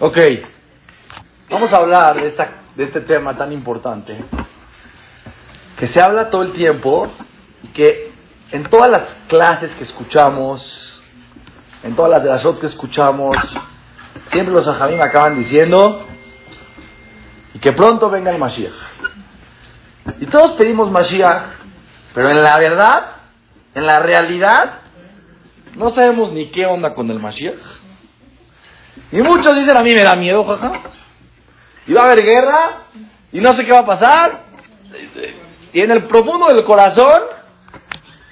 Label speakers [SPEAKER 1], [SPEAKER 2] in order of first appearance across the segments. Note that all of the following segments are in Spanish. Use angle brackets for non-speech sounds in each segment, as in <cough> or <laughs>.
[SPEAKER 1] Ok, vamos a hablar de, esta, de este tema tan importante que se habla todo el tiempo y que en todas las clases que escuchamos, en todas las de las que escuchamos, siempre los ajamim acaban diciendo y que pronto venga el Mashiach. Y todos pedimos Mashiach, pero en la verdad, en la realidad, no sabemos ni qué onda con el Mashiach. Y muchos dicen, a mí me da miedo, jaja. Y va a haber guerra, y no sé qué va a pasar. Y en el profundo del corazón,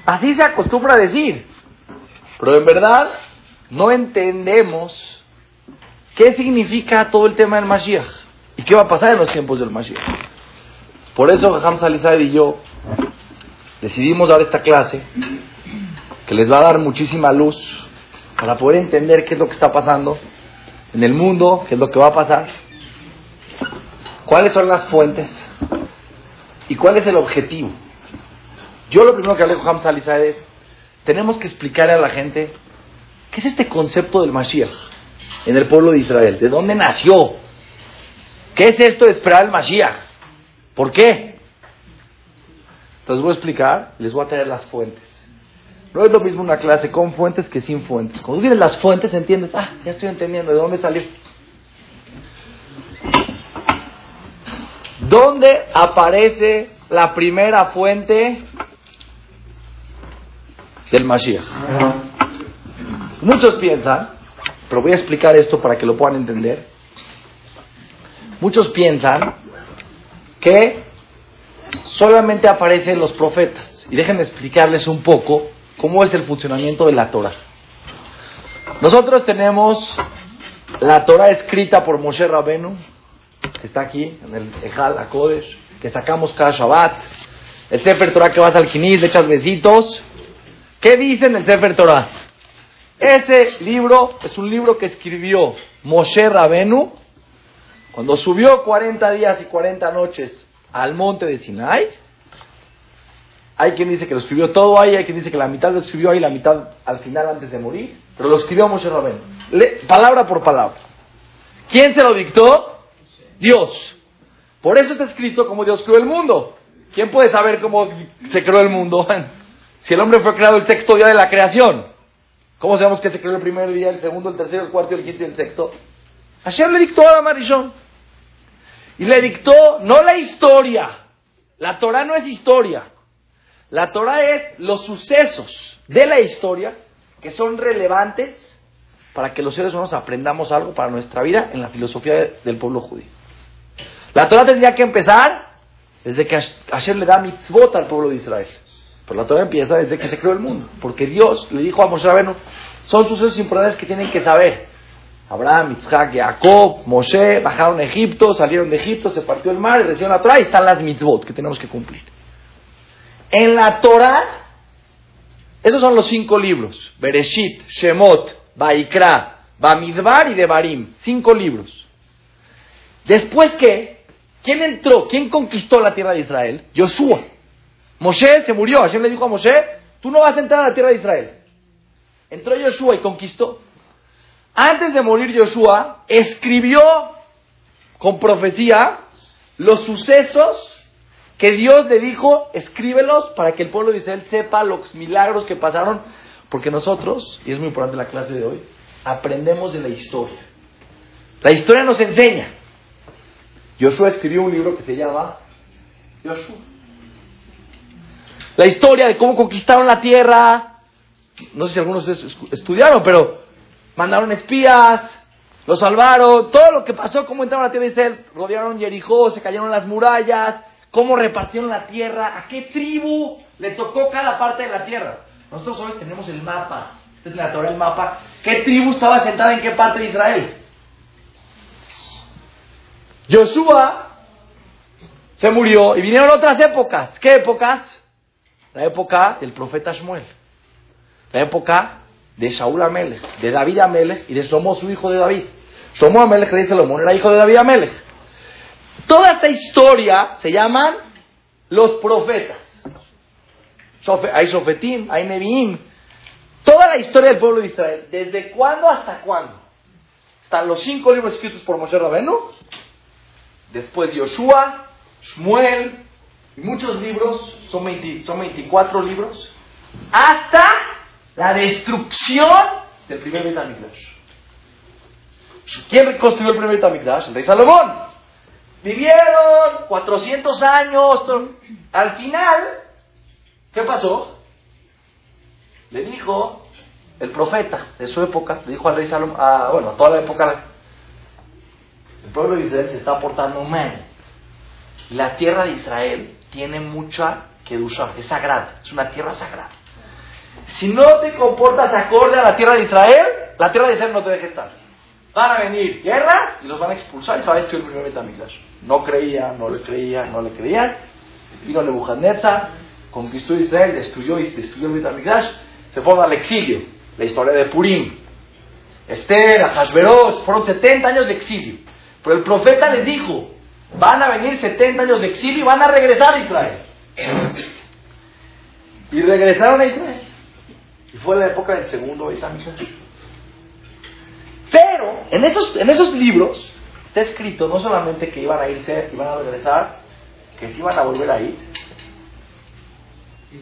[SPEAKER 1] así se acostumbra a decir. Pero en verdad, no entendemos qué significa todo el tema del Mashiach. Y qué va a pasar en los tiempos del Mashiach. Por eso, Jajam Salizad y yo decidimos dar esta clase, que les va a dar muchísima luz para poder entender qué es lo que está pasando en el mundo, qué es lo que va a pasar, cuáles son las fuentes y cuál es el objetivo. Yo lo primero que hablé con Hamza es, tenemos que explicarle a la gente qué es este concepto del Mashiach en el pueblo de Israel, de dónde nació, qué es esto de esperar el Mashiach, por qué. Entonces voy a explicar, les voy a traer las fuentes. No es lo mismo una clase con fuentes que sin fuentes. Cuando vienes las fuentes entiendes, ah, ya estoy entendiendo de dónde salió. ¿Dónde aparece la primera fuente del Mashiach? Muchos piensan, pero voy a explicar esto para que lo puedan entender. Muchos piensan que solamente aparecen los profetas. Y déjenme explicarles un poco cómo es el funcionamiento de la Torah. Nosotros tenemos la Torah escrita por Moshe Rabenu, que está aquí en el Ejal Akodesh, que sacamos cada Shabbat. El Sefer Torah que vas al Giniz, le echas besitos. ¿Qué dice en el Sefer Torah? Ese libro es un libro que escribió Moshe Rabenu cuando subió 40 días y 40 noches al monte de Sinai hay quien dice que lo escribió todo ahí, hay quien dice que la mitad lo escribió ahí, la mitad al final antes de morir, pero lo escribió Moshe Rabén, palabra por palabra. ¿Quién se lo dictó? Dios. Por eso está escrito como Dios creó el mundo. ¿Quién puede saber cómo se creó el mundo? <laughs> si el hombre fue creado el sexto día de la creación, ¿cómo sabemos que se creó el primer día, el segundo, el tercero, el cuarto, el quinto y el sexto? Hashem le dictó a Marishon. Y le dictó no la historia. La Torah no es historia. La Torah es los sucesos de la historia que son relevantes para que los seres humanos aprendamos algo para nuestra vida en la filosofía del pueblo judío. La Torah tendría que empezar desde que Hashem le da mitzvot al pueblo de Israel. Pero la Torah empieza desde que se creó el mundo, porque Dios le dijo a Moshe Rabenu, son sucesos importantes que tienen que saber. Abraham, Isaac, Jacob, Moshe bajaron a Egipto, salieron de Egipto, se partió el mar recibieron la Torah y están las mitzvot que tenemos que cumplir. En la Torah, esos son los cinco libros: Bereshit, Shemot, Baikra, Bamidbar y Devarim. Cinco libros. Después que, ¿quién entró? ¿Quién conquistó la tierra de Israel? Josué. Moshe se murió. Hashem le dijo a Moshe: Tú no vas a entrar a la tierra de Israel. Entró Josué y conquistó. Antes de morir Josué, escribió con profecía los sucesos que Dios le dijo, escríbelos para que el pueblo de Israel sepa los milagros que pasaron, porque nosotros, y es muy importante la clase de hoy, aprendemos de la historia. La historia nos enseña. Josué escribió un libro que se llama Josué. La historia de cómo conquistaron la tierra. No sé si algunos estudiaron, pero mandaron espías, los salvaron, todo lo que pasó, cómo entraron a la tierra de Israel, rodearon Jericó, se cayeron las murallas, cómo repartieron la tierra, a qué tribu le tocó cada parte de la tierra. Nosotros hoy tenemos el mapa, esta es la Torah mapa, qué tribu estaba sentada en qué parte de Israel. Josué se murió y vinieron otras épocas. ¿Qué épocas? La época del profeta Shmuel, la época de Shaul Amelech, de David Amelech y de Shlomo, su hijo de David. Shlomo Amelech, rey Salomón, era hijo de David Amelech. Toda esta historia se llaman los profetas. Hay Sofetim, hay Neviim. Toda la historia del pueblo de Israel, ¿desde cuándo hasta cuándo? Están los cinco libros escritos por Moshe Rabenu. Después Yoshua, Shmuel y muchos libros. Son, 20 son 24 libros. Hasta la destrucción del primer Betamigdash. ¿Quién construyó el primer Betamigdash? El rey Salomón. Vivieron 400 años. Al final, ¿qué pasó? Le dijo el profeta de su época, le dijo al rey Salomón, a, bueno, a toda la época, el pueblo de Israel se está portando mal. La tierra de Israel tiene mucha kedusha, es sagrada, es una tierra sagrada. Si no te comportas acorde a la tierra de Israel, la tierra de Israel no te deja estar. Van a venir guerras y los van a expulsar y sabes que el primer Betamigdash. No creían, no le creían, no le creían. Vino Nebuchadnezzar, conquistó Israel, destruyó y destruyó el Betamigdash, se fueron al exilio. La historia de Purim. Esther, Hashverosh, fueron 70 años de exilio. Pero el profeta les dijo, van a venir 70 años de exilio y van a regresar a Israel. Y regresaron a Israel. Y fue la época del segundo Betamigdash. Pero en esos, en esos libros está escrito no solamente que iban a irse, iban a regresar, que se iban a volver a ir. Y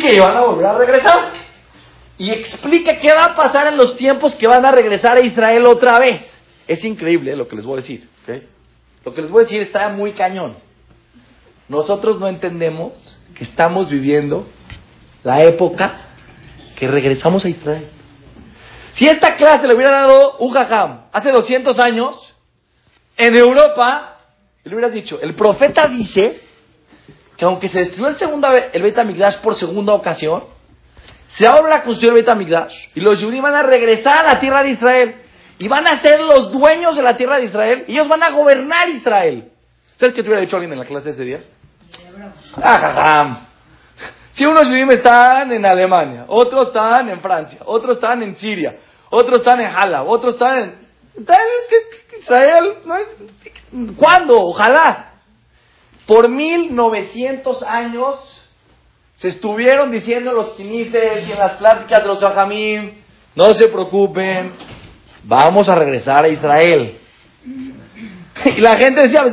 [SPEAKER 1] que iban a volver a regresar. Y explica qué va a pasar en los tiempos que van a regresar a Israel otra vez. Es increíble lo que les voy a decir. Lo que les voy a decir está muy cañón. Nosotros no entendemos que estamos viviendo la época que regresamos a Israel. Si esta clase le hubiera dado un jajam hace 200 años, en Europa, le hubiera dicho, el profeta dice que aunque se destruyó el, segunda, el por segunda ocasión, se abre la construcción del Beit HaMikdash y los judíos van a regresar a la tierra de Israel y van a ser los dueños de la tierra de Israel y ellos van a gobernar Israel. ¿Sabes qué te hubiera dicho alguien en la clase ese día? Ah, jajam. Si unos judíos están en Alemania, otros están en Francia, otros están en Siria, otros están en Hala, otros están en, Israel. ¿Cuándo? Ojalá. Por 1900 años se estuvieron diciendo los quinites y en las pláticas de los ajamim, no se preocupen, vamos a regresar a Israel. Y la gente decía,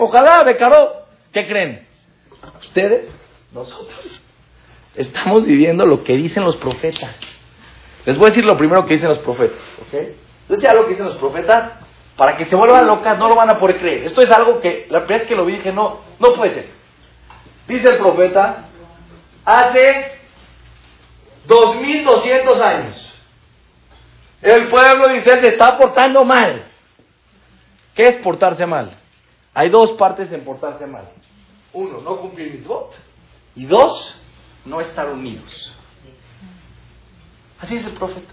[SPEAKER 1] ojalá, Becaró. ¿Qué creen? ¿Ustedes? Nosotros. Estamos viviendo lo que dicen los profetas. Les voy a decir lo primero que dicen los profetas, ¿ok? Entonces ya lo que dicen los profetas, para que se vuelvan locas no lo van a poder creer. Esto es algo que la primera vez que lo dije, no, no puede ser. Dice el profeta, hace 2200 años, el pueblo Israel se está portando mal. ¿Qué es portarse mal? Hay dos partes en portarse mal. Uno, no cumplir mitzvot. Y dos, no estar unidos. Así es el profeta.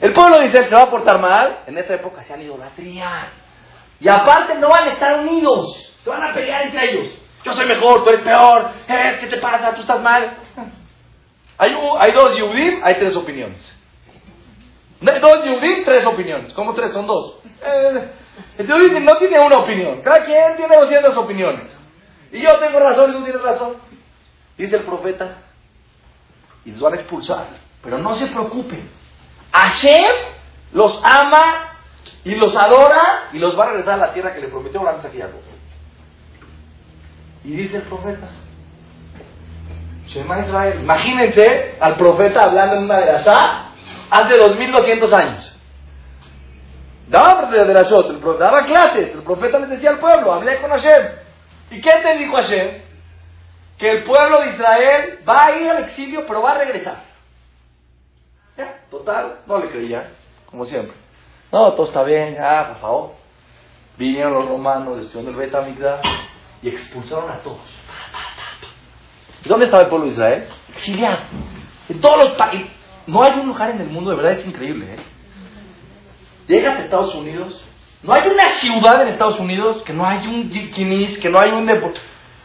[SPEAKER 1] El pueblo dice que se va a portar mal. En esta época se han idolatría. Y aparte no van a estar unidos. Se van a pelear entre ellos. Yo soy mejor, tú eres peor. Eh, ¿Qué te pasa? Tú estás mal. Hay, hay dos Yudim, hay tres opiniones. Dos Yudim, tres opiniones. ¿Cómo tres? Son dos. Eh, el Yudim no tiene una opinión. Cada quien tiene 200 opiniones. Y yo tengo razón y tú tienes razón. Dice el profeta, y los van a expulsar. Pero no se preocupen. Hashem los ama y los adora y los va a regresar a la tierra que le prometió Abraham, Isaac y Y dice el profeta, Shema Israel, imagínense al profeta hablando en una de las hace 2200 años. Daba de las daba clases, el profeta les decía al pueblo, hablé con Hashem. ¿Y qué te dijo Hashem? Que el pueblo de Israel va a ir al exilio, pero va a regresar. Ya, total, no le creía, como siempre. No, todo está bien, ya, por favor. Vinieron los romanos, destruyeron el Betamigdash y expulsaron a todos. ¿Y dónde estaba el pueblo de Israel? Exiliado. En todos los países. No hay un lugar en el mundo, de verdad es increíble. ¿eh? Llegas a Estados Unidos, no hay una ciudad en Estados Unidos que no hay un Kinis, que no hay un deporte.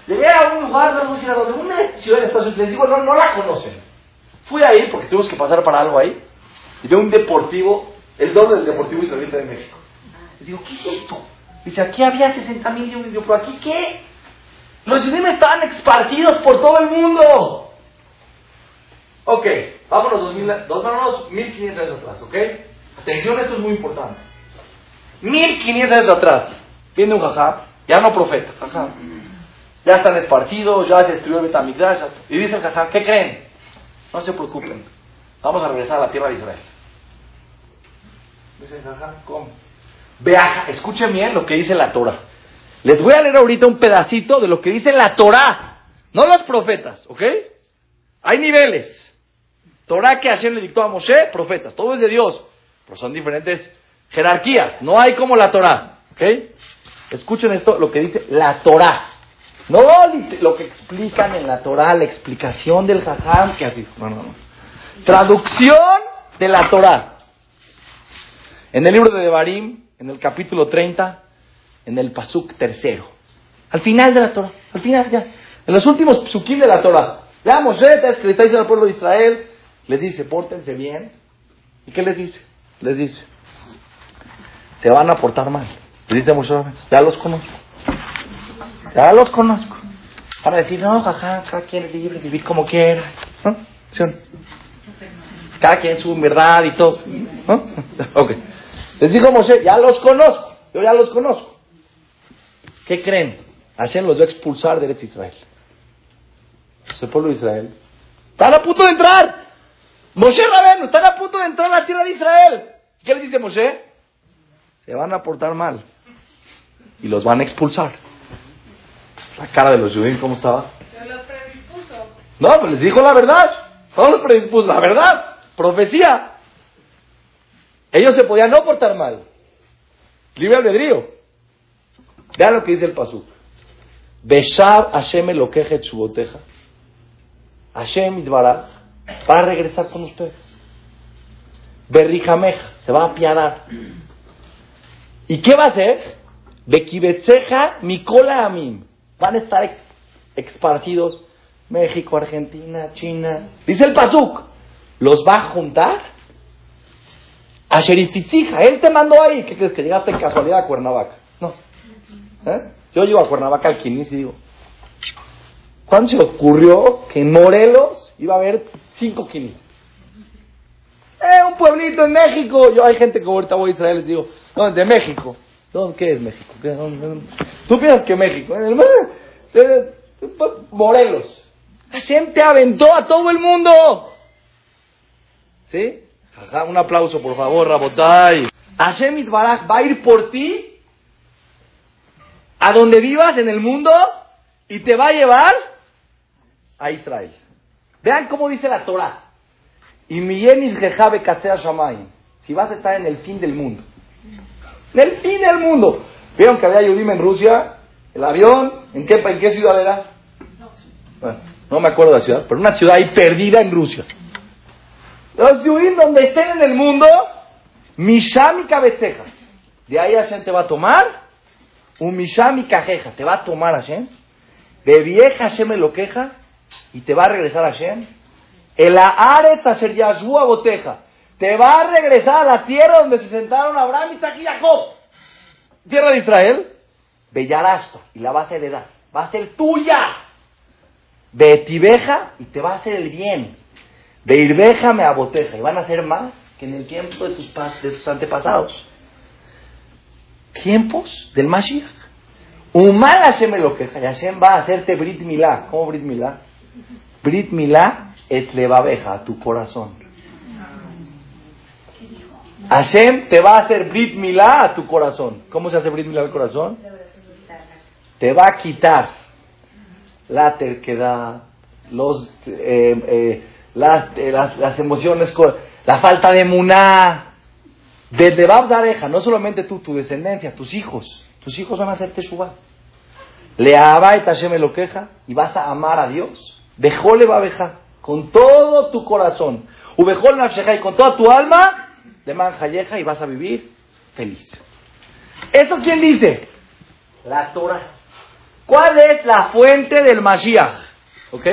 [SPEAKER 1] Llegué a un lugar, no sé era una ciudad de Estados Unidos, digo, no, no la conocen. Fui ahí porque tuvimos que pasar para algo ahí. Y veo un deportivo, el doble del deportivo israelita de México. Y digo, ¿qué es esto? Dice, aquí había 60 mil y un pero aquí qué? Los judíos estaban esparcidos por todo el mundo. Ok, vámonos, 2000, dos, vámonos 1500 años atrás, ¿ok? Atención, esto es muy importante. 1500 años atrás, viene un jajá, ya no profeta, jajá. Ya están esparcidos, ya se destruyó el Betamigdash. Y dice el ¿qué creen? No se preocupen, vamos a regresar a la tierra de Israel. Dice el ¿cómo? Vea, escuchen bien lo que dice la Torah. Les voy a leer ahorita un pedacito de lo que dice la Torah, no los profetas, ¿ok? Hay niveles. Torah que Hashem le dictó a Moshe, profetas, todo es de Dios, pero son diferentes jerarquías, no hay como la Torah, ¿ok? Escuchen esto, lo que dice la Torah. No lo que explican en la Torah, la explicación del Jajam, que así. No, no, no. Traducción de la Torah. En el libro de Devarim, en el capítulo 30, en el Pasuk tercero. Al final de la Torah, al final ya. En los últimos psukim de la Torah. Ya Moshe está al pueblo de Israel, le dice, pórtense bien. ¿Y qué les dice? Les dice, se van a portar mal. Le dice Moshe, ya los conozco. Ya los conozco. Para decir, no, jaja, cada quien es libre, vivir como quiera. ¿No? Cada quien su verdad y todo. ¿No? <laughs> Ok. Les dijo Moshe, ya los conozco. Yo ya los conozco. ¿Qué creen? Hashem los va expulsar de Israel. Es el pueblo de Israel. Están a punto de entrar. Moshe Rabenu, están a punto de entrar a la tierra de Israel. ¿Qué les dice Moshe? Se van a portar mal. Y los van a expulsar. La cara de los judíos, ¿cómo estaba?
[SPEAKER 2] Se los predispuso.
[SPEAKER 1] No, pues les dijo la verdad. No los predispuso, la verdad. Profecía. Ellos se podían no portar mal. Libre albedrío. Vean lo que dice el Pasuk. Beshab Hashem Elokeje Chuboteja. Hashem va a regresar con ustedes. Berrijameja, se va a apiadar. ¿Y qué va a hacer? Bekibetzeja Mikola Amim. Van a estar esparcidos México, Argentina, China. Dice el Pasuk. Los va a juntar a Sherifitzija. Él te mandó ahí. ¿Qué crees? Que llegaste en casualidad a Cuernavaca. No. ¿Eh? Yo llego a Cuernavaca al Quinis y digo, ¿cuándo se ocurrió que en Morelos iba a haber cinco Quinis? Eh, un pueblito en México. Yo hay gente que ahorita voy a Israel y les digo, no, de México. ¿Dónde, ¿Qué es México? ¿Qué? Tú piensas que México. En el, eh, Morelos. Hashem te aventó a todo el mundo. ¿Sí? Ajá, un aplauso, por favor, Rabotay. Hashem Itbaraj va a ir por ti a donde vivas en el mundo y te va a llevar a Israel. Vean cómo dice la Torah. Y si vas a estar en el fin del mundo. En el fin del mundo. ¿Vieron que había Yudim en Rusia? El avión, ¿en qué, en qué ciudad era? Bueno, no me acuerdo de la ciudad, pero una ciudad ahí perdida en Rusia. Los Yudim donde estén en el mundo, Mishami cabeceja. De ahí Hashem te va a tomar un Mishami cajeja. Te va a tomar Hashem. De vieja Hashem me lo queja y te va a regresar Hashem. El Aret Asher Yashua Boteja. Te va a regresar a la tierra donde se sentaron Abraham, Isaac y Jacob. Tierra de Israel. Bellarasta. Y la vas a heredar. Va a ser tuya. De Tibeja y te va a hacer el bien. De Irbeja me aboteja. Y van a ser más que en el tiempo de tus, de tus antepasados. Tiempos del Mashiach. Humal Hashem me lo queja. Hashem va a hacerte Brit Milá. ¿Cómo Brit Milá? Brit Milá et levabeja, tu corazón. Hashem te va a hacer Brit Milá a tu corazón. ¿Cómo se hace Brit Milá al corazón? Te va a quitar la terquedad, los, eh, eh, las, eh, las, las, emociones, la falta de muná. Desde Babzareja, no solamente tú, tu descendencia, tus hijos. Tus hijos van a hacerte Teshuvah. Le y Hashem lo queja y vas a amar a Dios. Bejole va a con todo tu corazón. Ubejol nafsheja y con toda tu alma, de manjalleja y vas a vivir feliz. ¿Eso quién dice? La Torah. ¿Cuál es la fuente del Mashiach? ¿Ok?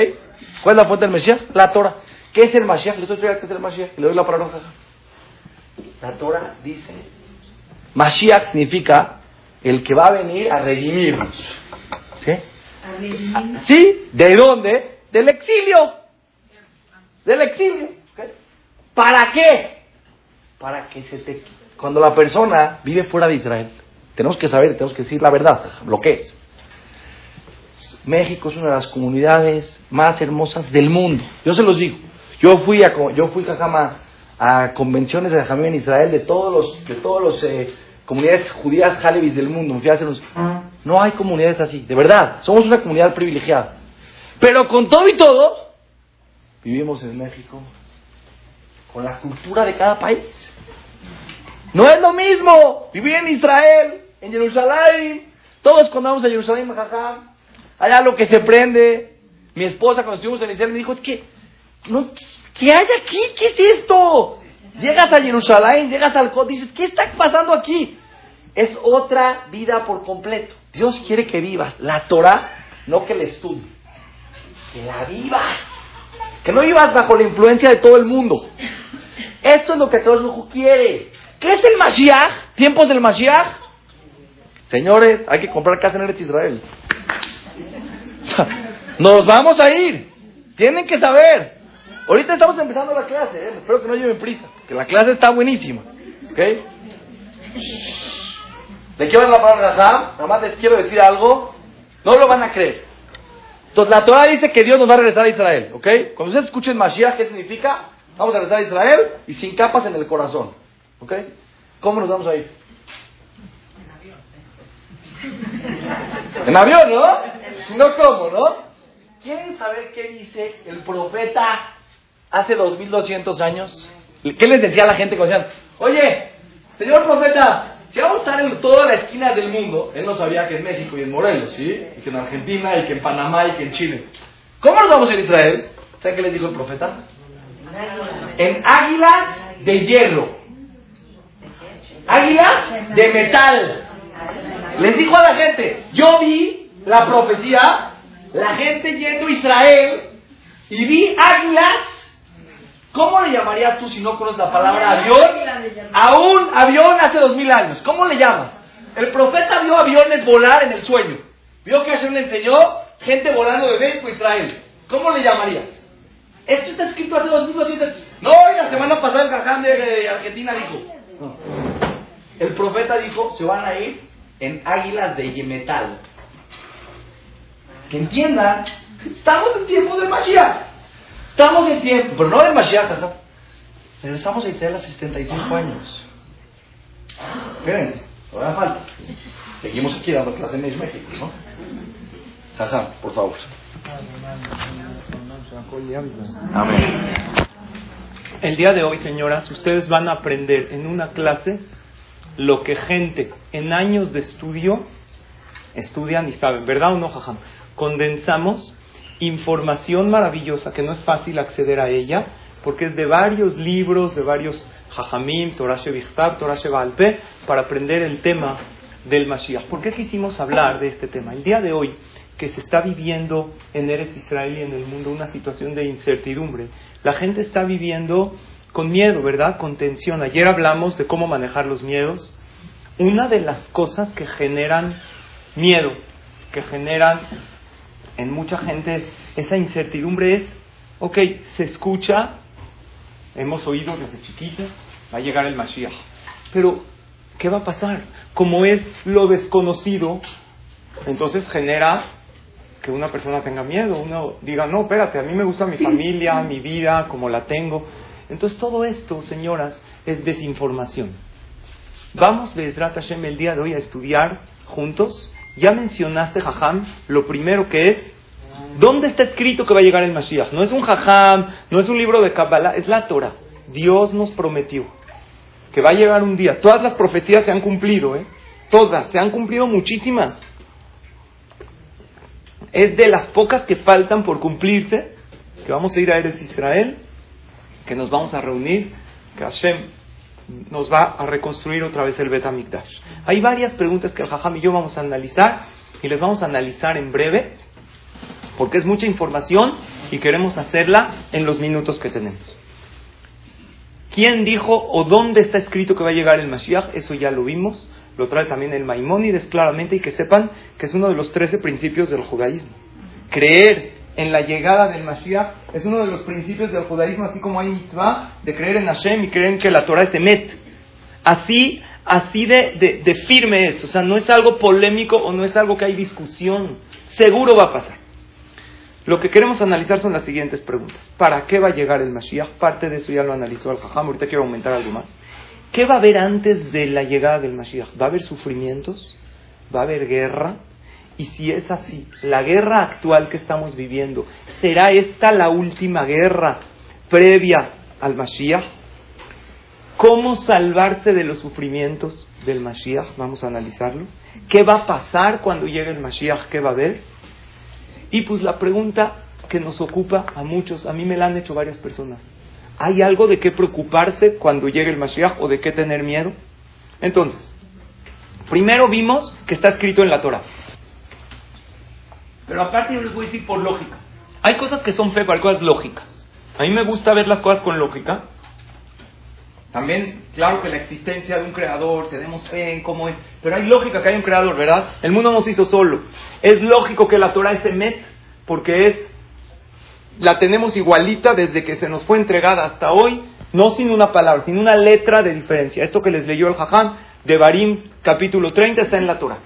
[SPEAKER 1] ¿Cuál es la fuente del Mashiach? La Torah. ¿Qué es el Mashiach? Le estoy explicando qué es el Mashiach le doy la palabra. La Torah dice, Mashiach significa el que va a venir a redimirnos. ¿Sí? ¿Sí? ¿De dónde? Del exilio. Del exilio. ¿Okay? ¿Para qué? Para que se te... Cuando la persona vive fuera de Israel, tenemos que saber, tenemos que decir la verdad, lo que es. México es una de las comunidades más hermosas del mundo. Yo se los digo. Yo fui a, yo fui a, a convenciones de Jamín en Israel de todos los, de todos los eh, comunidades judías halevis del mundo. No hay comunidades así, de verdad. Somos una comunidad privilegiada. Pero con todo y todo, vivimos en México con la cultura de cada país. No es lo mismo vivir en Israel, en Jerusalén. Todos cuando vamos a Jerusalén, allá lo que se prende. Mi esposa cuando estuvimos en Israel me dijo, es que, no, ¿qué hay aquí? ¿Qué es esto? Llegas a Jerusalén, llegas al Cod, dices, ¿qué está pasando aquí? Es otra vida por completo. Dios quiere que vivas la Torah, no que la estudies, que la vivas. Que no vivas bajo la influencia de todo el mundo. Esto es lo que Dios quiere. ¿Qué es el Mashiach? ¿Tiempos del Mashiach? Señores, hay que comprar casa en Eretz Israel. <laughs> Nos vamos a ir. Tienen que saber. Ahorita estamos empezando la clase. ¿eh? Espero que no lleven prisa. Que la clase está buenísima. ¿Ok? ¿De qué van la palabra Nada más les quiero decir algo. No lo van a creer. Entonces la Torah dice que Dios nos va a regresar a Israel. ¿Ok? Cuando ustedes escuchen Mashiach, ¿qué significa? Vamos a regresar a Israel y sin capas en el corazón. ¿Ok? ¿Cómo nos vamos a ir? En avión, ¿no? No cómo, ¿no? ¿Quieren saber qué dice el profeta hace 2200 años? ¿Qué les decía a la gente cuando decían, oye, señor profeta, si vamos a estar en toda la esquina del mundo, él no sabía que en México y en Morelos, ¿sí? Y que en Argentina, y que en Panamá, y que en Chile. ¿Cómo nos vamos a Israel? ¿Saben qué les dijo el profeta? En águilas de hierro. Águilas de metal. Les dijo a la gente, yo vi la profecía, la gente yendo a Israel y vi águilas ¿Cómo le llamarías tú si no conoces la palabra avión? A un avión hace dos mil años. ¿Cómo le llamas? El profeta vio aviones volar en el sueño. Vio que Hashem le enseñó gente volando de México a Israel. ¿Cómo le llamarías? Esto está escrito hace dos mil años. No, y la semana pasada el Caján de Argentina dijo. El profeta dijo, se van a ir en águilas de metal. Que entiendan, estamos en tiempos de Mashiach. Estamos en tiempo, pero no en Mashiach, Regresamos a Israel a 75 años. Espérense, todavía falta. Seguimos aquí dando clases en México, ¿no? Sasa, por favor.
[SPEAKER 2] Amén. El día de hoy, señoras, ustedes van a aprender en una clase lo que gente en años de estudio estudian y saben, ¿verdad o no, jajam? Condensamos información maravillosa que no es fácil acceder a ella, porque es de varios libros, de varios Jajamim, Torah Shevichtab, Torah Shevalpe, para aprender el tema del Mashiach. ¿Por qué quisimos hablar de este tema? El día de hoy, que se está viviendo en Eretz Israel y en el mundo una situación de incertidumbre, la gente está viviendo con miedo, ¿verdad? Con tensión. Ayer hablamos de cómo manejar los miedos. Una de las cosas que generan miedo, que generan en mucha gente esa incertidumbre es, ok, se escucha, hemos oído desde chiquitos, va a llegar el Mashiach, pero ¿qué va a pasar? Como es lo desconocido, entonces genera que una persona tenga miedo, uno diga, no, espérate, a mí me gusta mi familia, mi vida, como la tengo. Entonces todo esto, señoras, es desinformación. Vamos, Bezrat Hashem, el día de hoy a estudiar juntos ya mencionaste, Jajam, lo primero que es, ¿dónde está escrito que va a llegar el Mashiach? No es un Jajam, no es un libro de Kabbalah, es la Torah. Dios nos prometió que va a llegar un día. Todas las profecías se han cumplido, ¿eh? Todas, se han cumplido muchísimas. Es de las pocas que faltan por cumplirse, que vamos a ir a Eretz Israel, que nos vamos a reunir, que Hashem nos va a reconstruir otra vez el Bet Hay varias preguntas que el Jajam y yo vamos a analizar y les vamos a analizar en breve porque es mucha información y queremos hacerla en los minutos que tenemos. ¿Quién dijo o dónde está escrito que va a llegar el Mashiach? Eso ya lo vimos. Lo trae también el Maimónides claramente y que sepan que es uno de los trece principios del judaísmo. Creer en la llegada del Mashiach es uno de los principios del judaísmo, así como hay mitzvah de creer en Hashem y creer en que la Torah es emet. Así, así de, de firme es, o sea, no es algo polémico o no es algo que hay discusión, seguro va a pasar. Lo que queremos analizar son las siguientes preguntas. ¿Para qué va a llegar el Mashiach? Parte de eso ya lo analizó el Jajam, ahorita quiero aumentar algo más. ¿Qué va a haber antes de la llegada del Mashiach? ¿Va a haber sufrimientos? ¿Va a haber guerra? Y si es así, la guerra actual que estamos viviendo, ¿será esta la última guerra previa al Mashiach? ¿Cómo salvarse de los sufrimientos del Mashiach? Vamos a analizarlo. ¿Qué va a pasar cuando llegue el Mashiach? ¿Qué va a haber? Y pues la pregunta que nos ocupa a muchos, a mí me la han hecho varias personas. ¿Hay algo de qué preocuparse cuando llegue el Mashiach o de qué tener miedo? Entonces, primero vimos que está escrito en la Torah. Pero aparte yo les voy a decir por lógica. Hay cosas que son fe, hay cosas lógicas. A mí me gusta ver las cosas con lógica. También, claro que la existencia de un creador, tenemos fe en cómo es, pero hay lógica que hay un creador, ¿verdad? El mundo no se hizo solo. Es lógico que la Torah es emet, porque es, la tenemos igualita desde que se nos fue entregada hasta hoy, no sin una palabra, sin una letra de diferencia. Esto que les leyó el Jajam de Barim, capítulo 30, está en la Torah.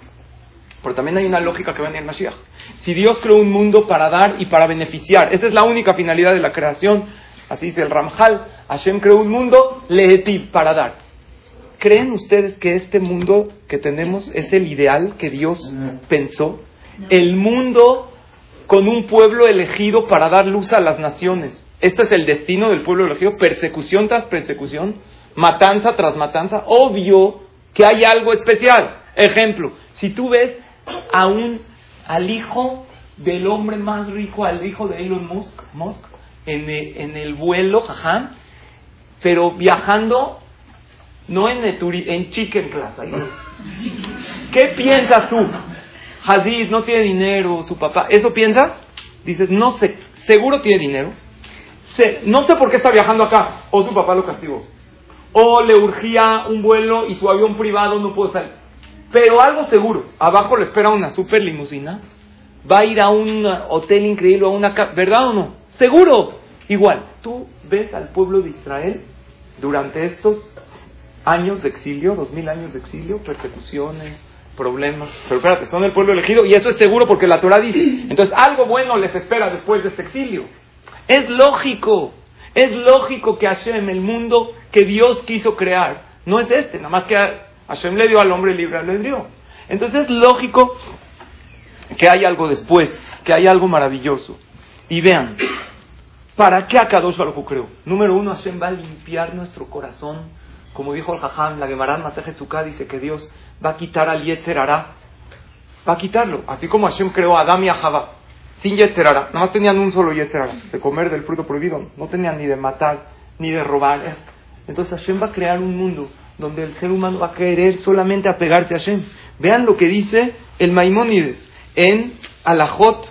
[SPEAKER 2] Pero también hay una lógica que va en el Mashiach. Si Dios creó un mundo para dar y para beneficiar, esa es la única finalidad de la creación, así dice el Ramjal, Hashem creó un mundo lehetiv para dar. ¿Creen ustedes que este mundo que tenemos es el ideal que Dios pensó? El mundo con un pueblo elegido para dar luz a las naciones. Este es el destino del pueblo elegido, persecución tras persecución, matanza tras matanza. Obvio que hay algo especial. Ejemplo, si tú ves a un, al hijo del hombre más rico, al hijo de Elon Musk, Musk en, el, el vuelo, jajam, pero viajando no en, en chicken class. ¿Qué piensas tú? Hadid no tiene dinero, su papá. ¿Eso piensas? Dices, no sé, seguro tiene dinero. no sé por qué está viajando acá. O su papá lo castigó. O le urgía un vuelo y su avión privado no pudo salir. Pero algo seguro, abajo le espera una super limusina. Va a ir a un hotel increíble, a una ¿verdad o no? Seguro. Igual, tú ves al pueblo de Israel durante estos años de exilio, dos mil años de exilio, persecuciones, problemas. Pero espérate, son el pueblo elegido y eso es seguro porque la Torah dice. Entonces, algo bueno les espera después de este exilio. Es lógico, es lógico que Hashem, el mundo que Dios quiso crear, no es este, nada más que Hashem le dio al hombre libre albedrío. Entonces es lógico que hay algo después, que hay algo maravilloso. Y vean, ¿Para qué Akadosh Baruj creó? Número uno, Hashem va a limpiar nuestro corazón. Como dijo el Jajam, la Gemara Masaje dice que Dios va a quitar al Yetzer Va a quitarlo. Así como Hashem creó a Adam y a Java. Sin Yetzer Nada más tenían un solo Yetzer De comer del fruto prohibido. No tenían ni de matar, ni de robar. Entonces Hashem va a crear un mundo donde el ser humano va a querer solamente apegarse a Hashem. Vean lo que dice el Maimónides en Alajot,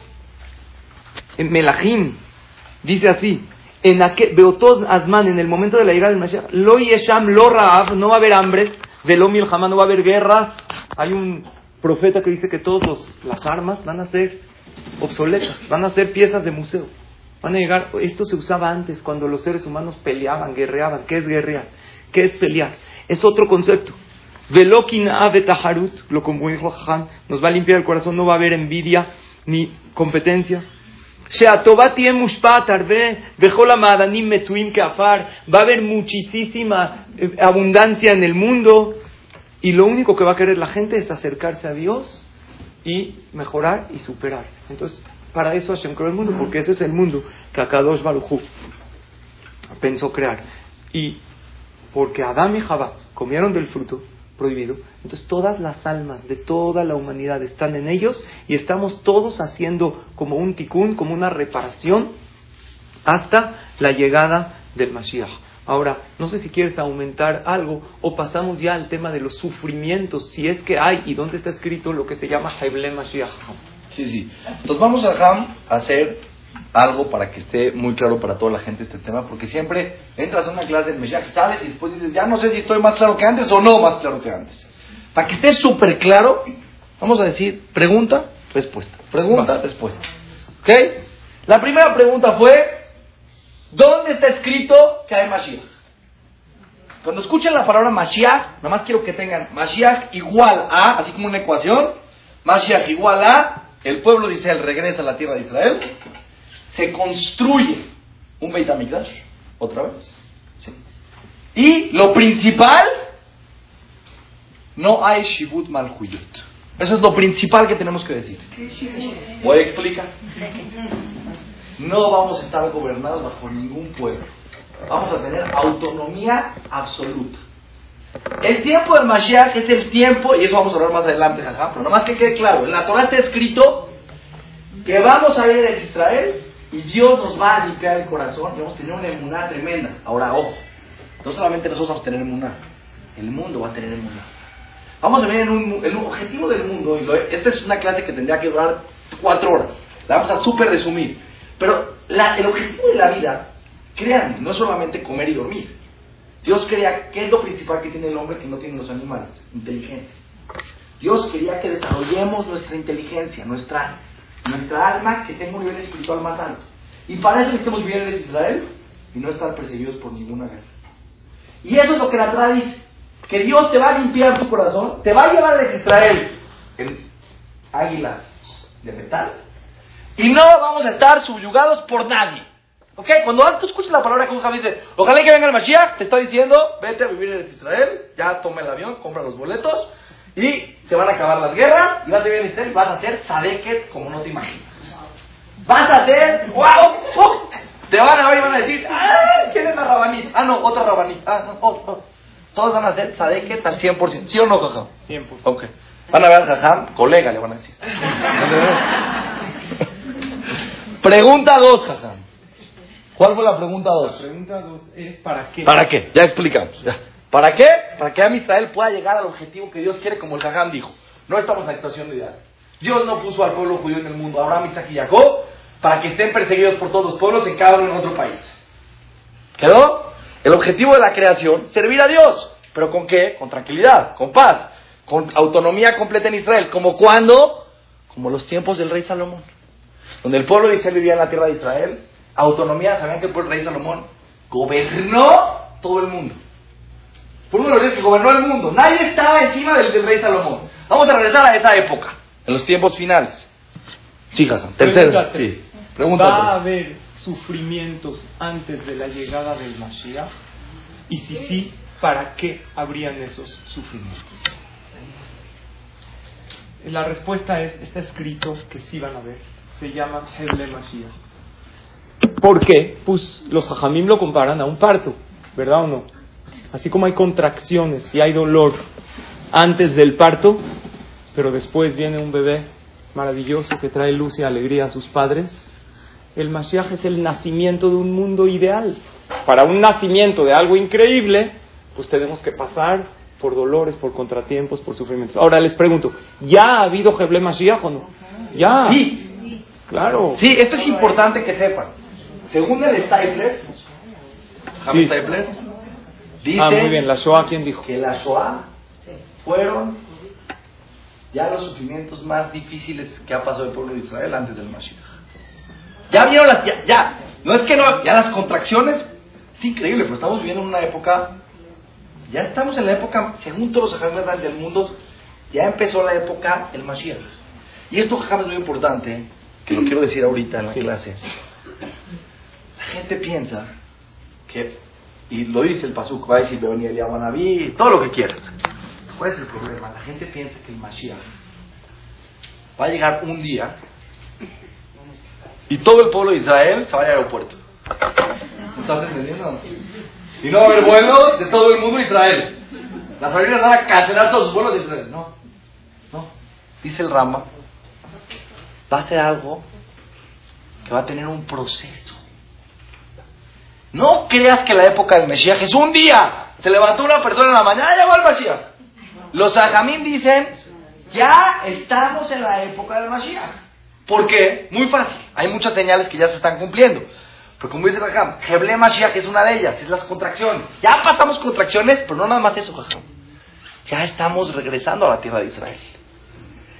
[SPEAKER 2] en Melahim, Dice así, en aquel, Beotos Asman, en el momento de la llegada del Mashiach, Lo Yesham, Lo Raab, no va a haber hambre, Velom jamás no va a haber guerras. Hay un profeta que dice que todas las armas van a ser obsoletas, van a ser piezas de museo. Van a llegar, esto se usaba antes, cuando los seres humanos peleaban, guerreaban. ¿Qué es guerrear? ¿Qué es pelear? Es otro concepto. Velokina Taharut, lo como dijo nos va a limpiar el corazón, no va a haber envidia ni competencia. Va a haber muchísima eh, abundancia en el mundo y lo único que va a querer la gente es acercarse a Dios y mejorar y superarse. Entonces, para eso Hashem creó el mundo, porque ese es el mundo que Akadosh Baruj pensó crear. Y porque Adán y Jabá comieron del fruto, Entonces todas las almas de toda la humanidad están en ellos y estamos todos haciendo como un tikkun, como una reparación hasta la llegada del Mashiach. Ahora, no sé si quieres aumentar algo o pasamos ya al tema de los sufrimientos, si es que hay y dónde está escrito lo que se llama Heble Mashiach.
[SPEAKER 1] Sí, sí. Entonces vamos a Ham a hacer algo para que esté muy claro para toda la gente este tema, porque siempre entras a una clase del Mesías, sales y después dices, ya no sé si estoy más claro que antes o no más claro que antes. Para que esté súper claro, vamos a decir pregunta, respuesta, pregunta, respuesta. ¿Ok? La primera pregunta fue, ¿dónde está escrito que hay Mashiach? Cuando escuchen la palabra Mashiach, nada más quiero que tengan Mashiach igual a, así como una ecuación, Mashiach igual a, el pueblo de Israel regresa a la tierra de Israel, se construye un Beit HaMikdash, otra vez, y lo principal, no hay Shibut Malhuyut. Eso es lo principal que tenemos que decir. Voy a explicar. No vamos a estar gobernados bajo ningún pueblo. Vamos a tener autonomía absoluta. El tiempo del Mashiach es el tiempo, y eso vamos a hablar más adelante, pero nomás que quede claro, en la Torah está escrito que vamos a ir a Israel y Dios nos va a limpiar el corazón y vamos a tener una emuná tremenda. Ahora, ojo, no solamente nosotros vamos a tener emuná, el mundo va a tener emuná. Vamos a ver en un, el objetivo del mundo, y esta es una clase que tendría que durar cuatro horas, la vamos a súper resumir, pero el objetivo de la vida, créanme, no es solamente comer y dormir. Dios quería, ¿qué es lo principal que tiene el hombre que no tienen los animales? Inteligencia. Dios quería que desarrollemos nuestra inteligencia, nuestra, nuestra alma que tenga un nivel espiritual más alto. Y para eso necesitamos vivir en Israel y no estar perseguidos por ninguna guerra. Y eso es lo que la Torah dice, que Dios te va a limpiar tu corazón, te va a llevar a Israel en águilas de metal y no vamos a estar subyugados por nadie. ¿Ok? Cuando tú escuchas la palabra que un dice, ojalá que venga el Mashiach, te está diciendo, vete a vivir en Israel, ya toma el avión, compra los boletos y se van a acabar las guerras y vas a vivir en Israel y vas a hacer sadeket como no te imaginas. Vas a hacer, wow, te van a ver y van a decir, ¡ah! ¿Quién es la rabanit? Ah, no, otra rabanit. Ah, no, oh, oh. Todos van a hacer sadeket al 100%. ¿Sí o no, Jajam?
[SPEAKER 2] 100%.
[SPEAKER 1] Ok. Van a ver al Jajam, colega, le van a decir. pregunta 2, Jajam. ¿Cuál fue la pregunta 2?
[SPEAKER 2] La pregunta 2 es ¿para qué?
[SPEAKER 1] ¿Para qué? Ya explicamos. ¿Para qué? Para que Israel pueda llegar al objetivo que Dios quiere, como el Jajam dijo. No estamos en la situación ideal. Dios no puso al pueblo judío en el mundo, Abraham, Isaac y Jacob, para que estén perseguidos por todos los pueblos en cada uno en otro país. ¿Quedó? El objetivo de la creación, servir a Dios. ¿Pero con qué? Con tranquilidad, con paz, con autonomía completa en Israel. ¿Como cuando? Como los tiempos del rey Salomón. Donde el pueblo de Israel vivía en la tierra de Israel. Autonomía, ¿sabían que el rey Salomón gobernó todo el mundo? Fue uno de los reyes que gobernó el mundo. Nadie estaba encima del, del, rey Salomón. Vamos a regresar a esa época, en los tiempos finales. Sí, Hassan. Tercero. Sí.
[SPEAKER 2] ¿Va a haber sufrimientos antes de la llegada del Mashiach? Y si sí, ¿para qué habrían esos sufrimientos? La respuesta es, está escrito que sí van a haber. Se llama Heble Mashiach. ¿Por qué? Pues los hajamim lo comparan a un parto, ¿verdad o no? Así como hay contracciones y hay dolor antes del parto, pero después viene un bebé maravilloso que trae luz y alegría a sus padres, el Mashiach es el nacimiento de un mundo ideal. Para un nacimiento de algo increíble, pues tenemos que pasar por dolores, por contratiempos, por sufrimientos. Ahora les pregunto, ¿ya ha habido Heble Mashiach o no? Ya.
[SPEAKER 1] Sí.
[SPEAKER 2] Claro.
[SPEAKER 1] Sí, esto es importante que sepan. Según el Stapler, sí.
[SPEAKER 2] Ah, muy bien. ¿La Shoah quién dijo?
[SPEAKER 1] Que la Shoah fueron ya los sufrimientos más difíciles que ha pasado el pueblo de Israel antes del Mashiach. Ya vieron las, ya, no es que no, ya las contracciones, es increíble, pero estamos viviendo en una época, ya estamos en la época, según todos los ejemplos del mundo, ya empezó la época el Mashiach. Y esto es muy importante, que lo quiero decir ahorita en la clase. La gente piensa que, y lo dice el Pasuk, va a decir venir el Yamanabí, todo lo que quieras. ¿Cuál es el problema? La gente piensa que el Mashiach va a llegar un día y todo el pueblo de Israel se va al aeropuerto. ¿Estás entendiendo? Y no va a haber vuelos de todo el mundo de Israel. Las familias van a cancelar todos sus vuelos de Israel. No, no. Dice el Rama, va a ser algo que va a tener un proceso. No creas que la época del Mesías es un día. Se levantó una persona en la mañana y llegó el Mesías. Los ajamín dicen, ya estamos en la época del Mashiach. ¿Por qué? Muy fácil. Hay muchas señales que ya se están cumpliendo. Pero como dice Raham, Heble Mashiach es una de ellas, es las contracciones. Ya pasamos contracciones, pero no nada más eso, Raham. Ya estamos regresando a la tierra de Israel.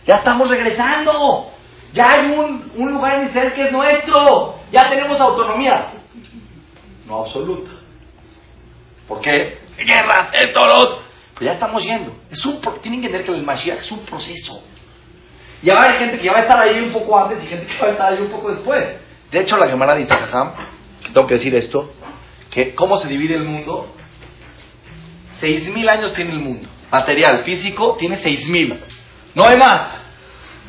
[SPEAKER 1] Ya estamos regresando. Ya hay un, un lugar en Israel que es nuestro. Ya tenemos autonomía. No absoluta. ¿Por qué? Guerras, esto, lo Pero ya estamos yendo. Es un, tienen que entender que el Mashiach es un proceso. Y va a haber gente que ya va a estar ahí un poco antes y gente que va a estar ahí un poco después. De hecho, la Gemara dice, jajam, tengo que decir esto, que cómo se divide el mundo. Seis mil años tiene el mundo. Material, físico, tiene seis mil. No hay más.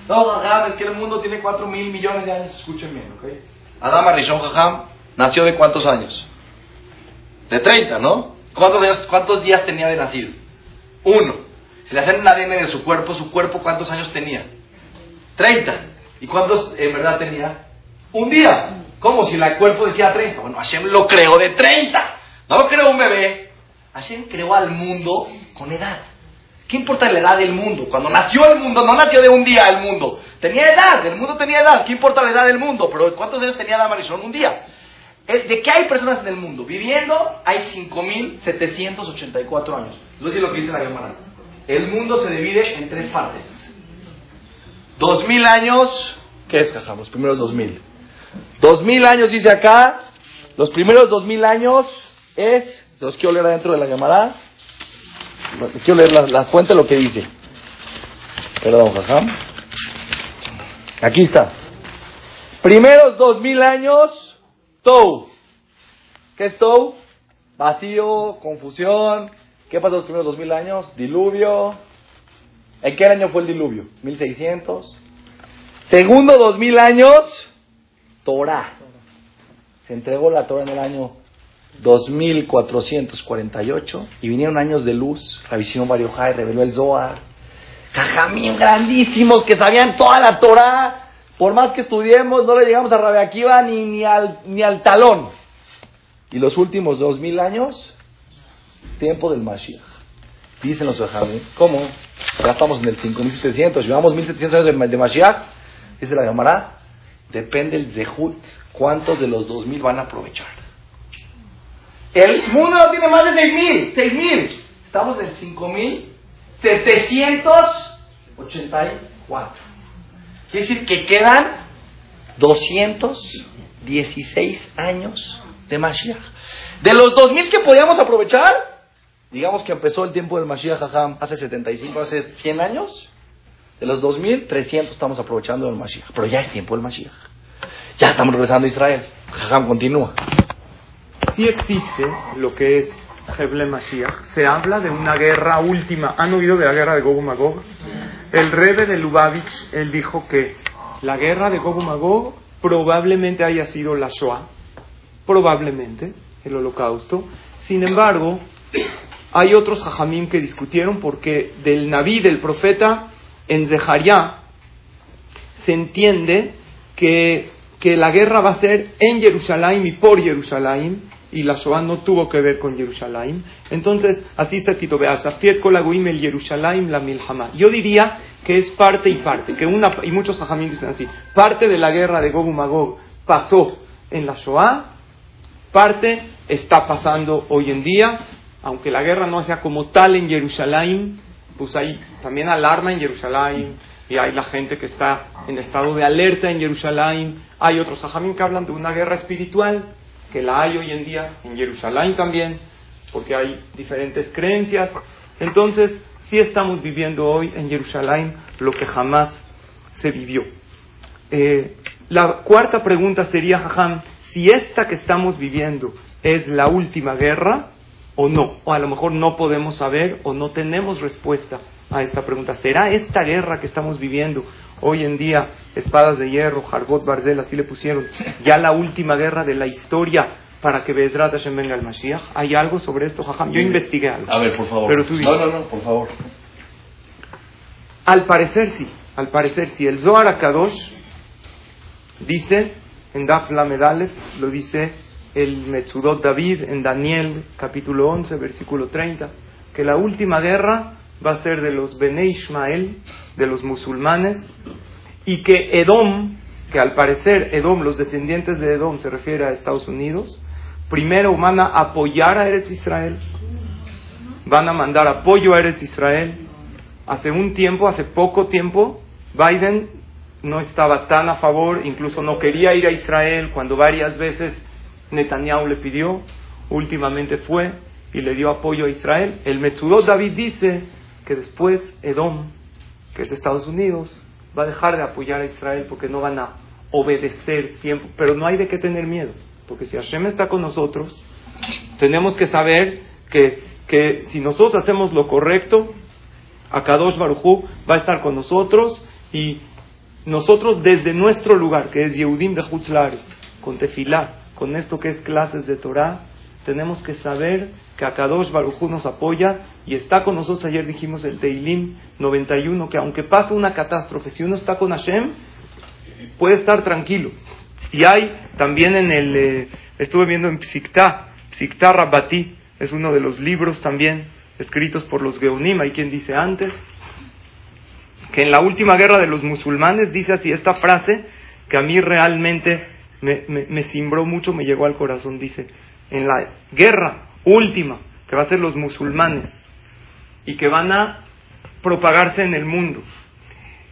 [SPEAKER 1] No, jajam, es que el mundo tiene cuatro mil millones de años. Escuchen bien, ¿ok? Adama Rishon Jajam nació de cuántos años? De 30, ¿no? ¿Cuántos, años, ¿Cuántos días tenía de nacido? Uno. Si le hacen un ADN de su cuerpo, ¿su cuerpo cuántos años tenía? 30. ¿Y cuántos en verdad tenía? Un día. ¿Cómo? Si el cuerpo decía 30. Bueno, Hashem lo creó de 30. No lo creó un bebé. Hashem creó al mundo con edad. ¿Qué importa la edad del mundo? Cuando nació el mundo, no nació de un día el mundo. Tenía edad, el mundo tenía edad. ¿Qué importa la edad del mundo? Pero ¿cuántos años tenía la Marisol? Un día. Eh, ¿De qué hay personas en el mundo? Viviendo hay 5.784 años. Les voy a decir lo que dice la Gemara. El mundo se divide en tres partes. 2.000 años, ¿qué es, Jajam? Los primeros 2.000. 2.000 años dice acá, los primeros 2.000 años es, se los quiero leer adentro de la Gemara, quiero leer la, la lo que dice. Perdón, Jajam. Aquí está. Primeros 2.000 años Tou. ¿Qué es Tou? Vacío, confusión. ¿Qué pasó los primeros dos mil años? Diluvio. ¿En qué año fue el diluvio? 1600. Segundo dos mil años, Torah. Se entregó la Torah en el año 2448 y vinieron años de luz. Revisión Jai reveló el Zohar. Cajamín grandísimos que sabían toda la Torah por más que estudiemos, no le llegamos a Rabia ni, ni, al, ni al talón. Y los últimos dos mil años, tiempo del Mashiach. Dicen los Jajamim, ¿cómo? Ya estamos en el 5700, llevamos 1700 años de, de Mashiach. Dice la Gemara, depende el Zehut, cuántos de los 2000 van a aprovechar. El mundo no tiene más de 6000, 6000. Estamos en 5784. Quiere decir que quedan 216 años de Mashiach. De los 2000 que podíamos aprovechar, digamos que empezó el tiempo del Mashiach hace 75, hace 100 años. De los 2300 estamos aprovechando el Mashiach. Pero ya es tiempo del Mashiach. Ya estamos regresando a Israel. Jajam continúa.
[SPEAKER 2] Si existe lo que es Heble Mashiach. Se habla de una guerra última. ¿Han oído de la guerra de Gog Magog? El rebe de Lubavitch, él dijo que la guerra de Gog Magog probablemente haya sido la Shoah. Probablemente, el holocausto. Sin embargo, hay otros hajamim que discutieron porque del Naví, del profeta, en Zeharia, se entiende que, que la guerra va a ser en Jerusalén y por Jerusalén y la Shoah no tuvo que ver con Jerusalén. Entonces, así está escrito, el Jerusalén la milhama. Yo diría que es parte y parte, que una, y muchos sajamín dicen así, parte de la guerra de Gog y Magog pasó en la Shoah, parte está pasando hoy en día, aunque la guerra no sea como tal en Jerusalén, pues hay también alarma en Jerusalén, y hay la gente que está en estado de alerta en Jerusalén, hay otros sajamín que hablan de una guerra espiritual, que la hay hoy en día en Jerusalén también, porque hay diferentes creencias. Entonces, sí estamos viviendo hoy en Jerusalén lo que jamás se vivió. Eh, la cuarta pregunta sería, Jajam, si esta que estamos viviendo es la última guerra o no, o a lo mejor no podemos saber o no tenemos respuesta a esta pregunta. ¿Será esta guerra que estamos viviendo hoy en día, espadas de hierro, Harbot Barzel, así le pusieron, ya la última guerra de la historia para que Bezrat Hashem venga el Mashiach? ¿Hay algo sobre esto, Jajam? Yo investigué algo.
[SPEAKER 1] A ver, por favor.
[SPEAKER 2] Pero tú
[SPEAKER 1] no, no, no, por favor.
[SPEAKER 2] Al parecer sí, al parecer sí. El Zohar Akadosh dice, en Daf Lamedalef, lo dice el Metzudot David en Daniel capítulo 11, versículo 30, que la última guerra va a ser de los Bene Ishmael, de los musulmanes, y que Edom, que al parecer Edom, los descendientes de Edom se refiere a Estados Unidos, primero van a apoyar a Eretz Israel, van a mandar apoyo a Eretz Israel. Hace un tiempo, hace poco tiempo, Biden no estaba tan a favor, incluso no quería ir a Israel cuando varias veces Netanyahu le pidió, últimamente fue y le dio apoyo a Israel. El Metzudot David dice que después Edom, que es de Estados Unidos, va a dejar de apoyar a Israel porque no van a obedecer siempre. Pero no hay de qué tener miedo, porque si Hashem está con nosotros, tenemos que saber que, que si nosotros hacemos lo correcto, Akadosh Barujú va a estar con nosotros y nosotros desde nuestro lugar, que es Yehudim de Hutzlares, con Tefilá, con esto que es clases de Torah, tenemos que saber que Akadosh Barujú nos apoya y está con nosotros. Ayer dijimos el Teilim 91, que aunque pase una catástrofe, si uno está con Hashem, puede estar tranquilo. Y hay también en el, eh, estuve viendo en Psiktá, Psiktá Rabati, es uno de los libros también escritos por los Geonim, hay quien dice antes, que en la última guerra de los musulmanes dice así esta frase que a mí realmente me, me, me cimbró mucho, me llegó al corazón, dice, en la guerra última que va a ser los musulmanes y que van a propagarse en el mundo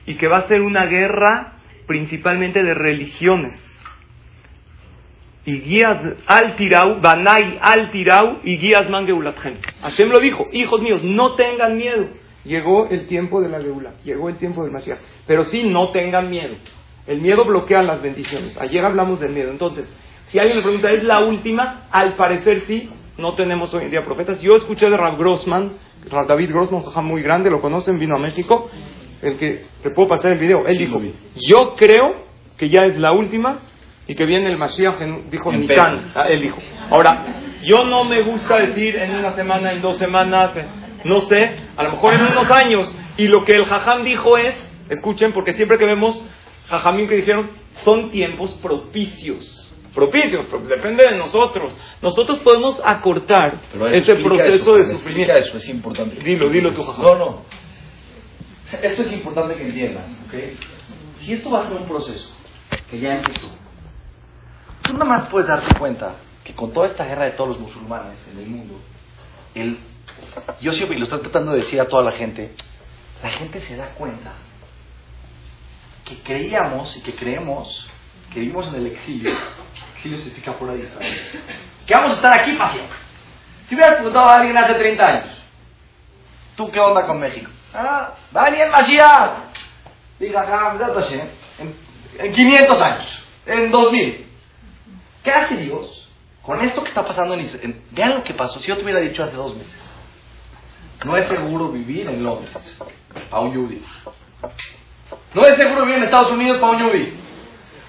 [SPEAKER 2] y que va a ser una guerra principalmente de religiones. Y guías al tirau, banai al tirau y guías man Hashem lo dijo, hijos míos, no tengan miedo. Llegó el tiempo de la geula, llegó el tiempo del Mashiach. Pero sí, no tengan miedo. El miedo bloquea las bendiciones. Ayer hablamos del miedo. Entonces, si alguien le pregunta, ¿es la última? Al parecer sí, no tenemos hoy en día profetas. Yo escuché de Rav Grossman, Rav David Grossman, un muy grande, lo conocen, vino a México, el que te puedo pasar el video. Él dijo, yo creo que ya es la última y que viene el Mashiach, dijo Nisan, ah, él dijo. Ahora, yo no me gusta decir en una semana, en dos semanas, no sé, a lo mejor en unos años. Y lo que el Jajam dijo es, escuchen, porque siempre que vemos Jajamín que dijeron, son tiempos propicios propicios, pero depende de nosotros. Nosotros podemos acortar ese proceso de sufrimiento.
[SPEAKER 1] Eso es importante.
[SPEAKER 2] Dilo, dilo tú,
[SPEAKER 1] No, no. Esto es importante que entiendan. ¿okay? Si esto va a ser un proceso que ya empezó, tú nada más puedes darte cuenta que con toda esta guerra de todos los musulmanes en el mundo, el, yo siempre lo estoy tratando de decir a toda la gente, la gente se da cuenta que creíamos y que creemos que vivimos en el exilio, exilio significa fuera de Israel, que vamos a estar aquí para siempre. Si hubieras preguntado a alguien hace 30 años, ¿tú qué onda con México? Ah, Daniel Mashiach. Diga, en, en 500 años, en 2000. ¿Qué hace Dios con esto que está pasando en Israel? Vean lo que pasó. Si yo te hubiera dicho hace dos meses, no es seguro vivir en Londres para un yudí. No es seguro vivir en Estados Unidos para un yudí.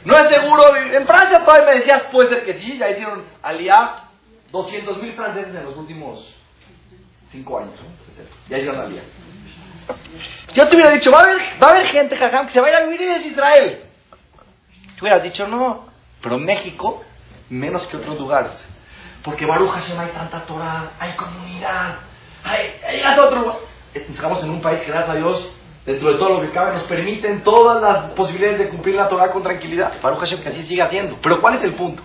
[SPEAKER 1] No es seguro. En Francia todavía me decías, puede ser que sí, ya hicieron aliá 200 mil franceses en los últimos 5 años. Ya hicieron aliá. Yo te hubiera dicho, va a haber, gente, jajam, que se va a ir a vivir en Israel. Tú hubieras dicho, no, pero México, menos que otros lugares. Porque Baruch Hashem hay tanta Torah, hay comunidad, hay, hay otro. Estamos en un país que, gracias a Dios, dentro de todo lo que cabe, nos permiten todas las posibilidades de cumplir la Torah con tranquilidad. Baruch Hashem que así siga haciendo. Pero ¿cuál es el punto?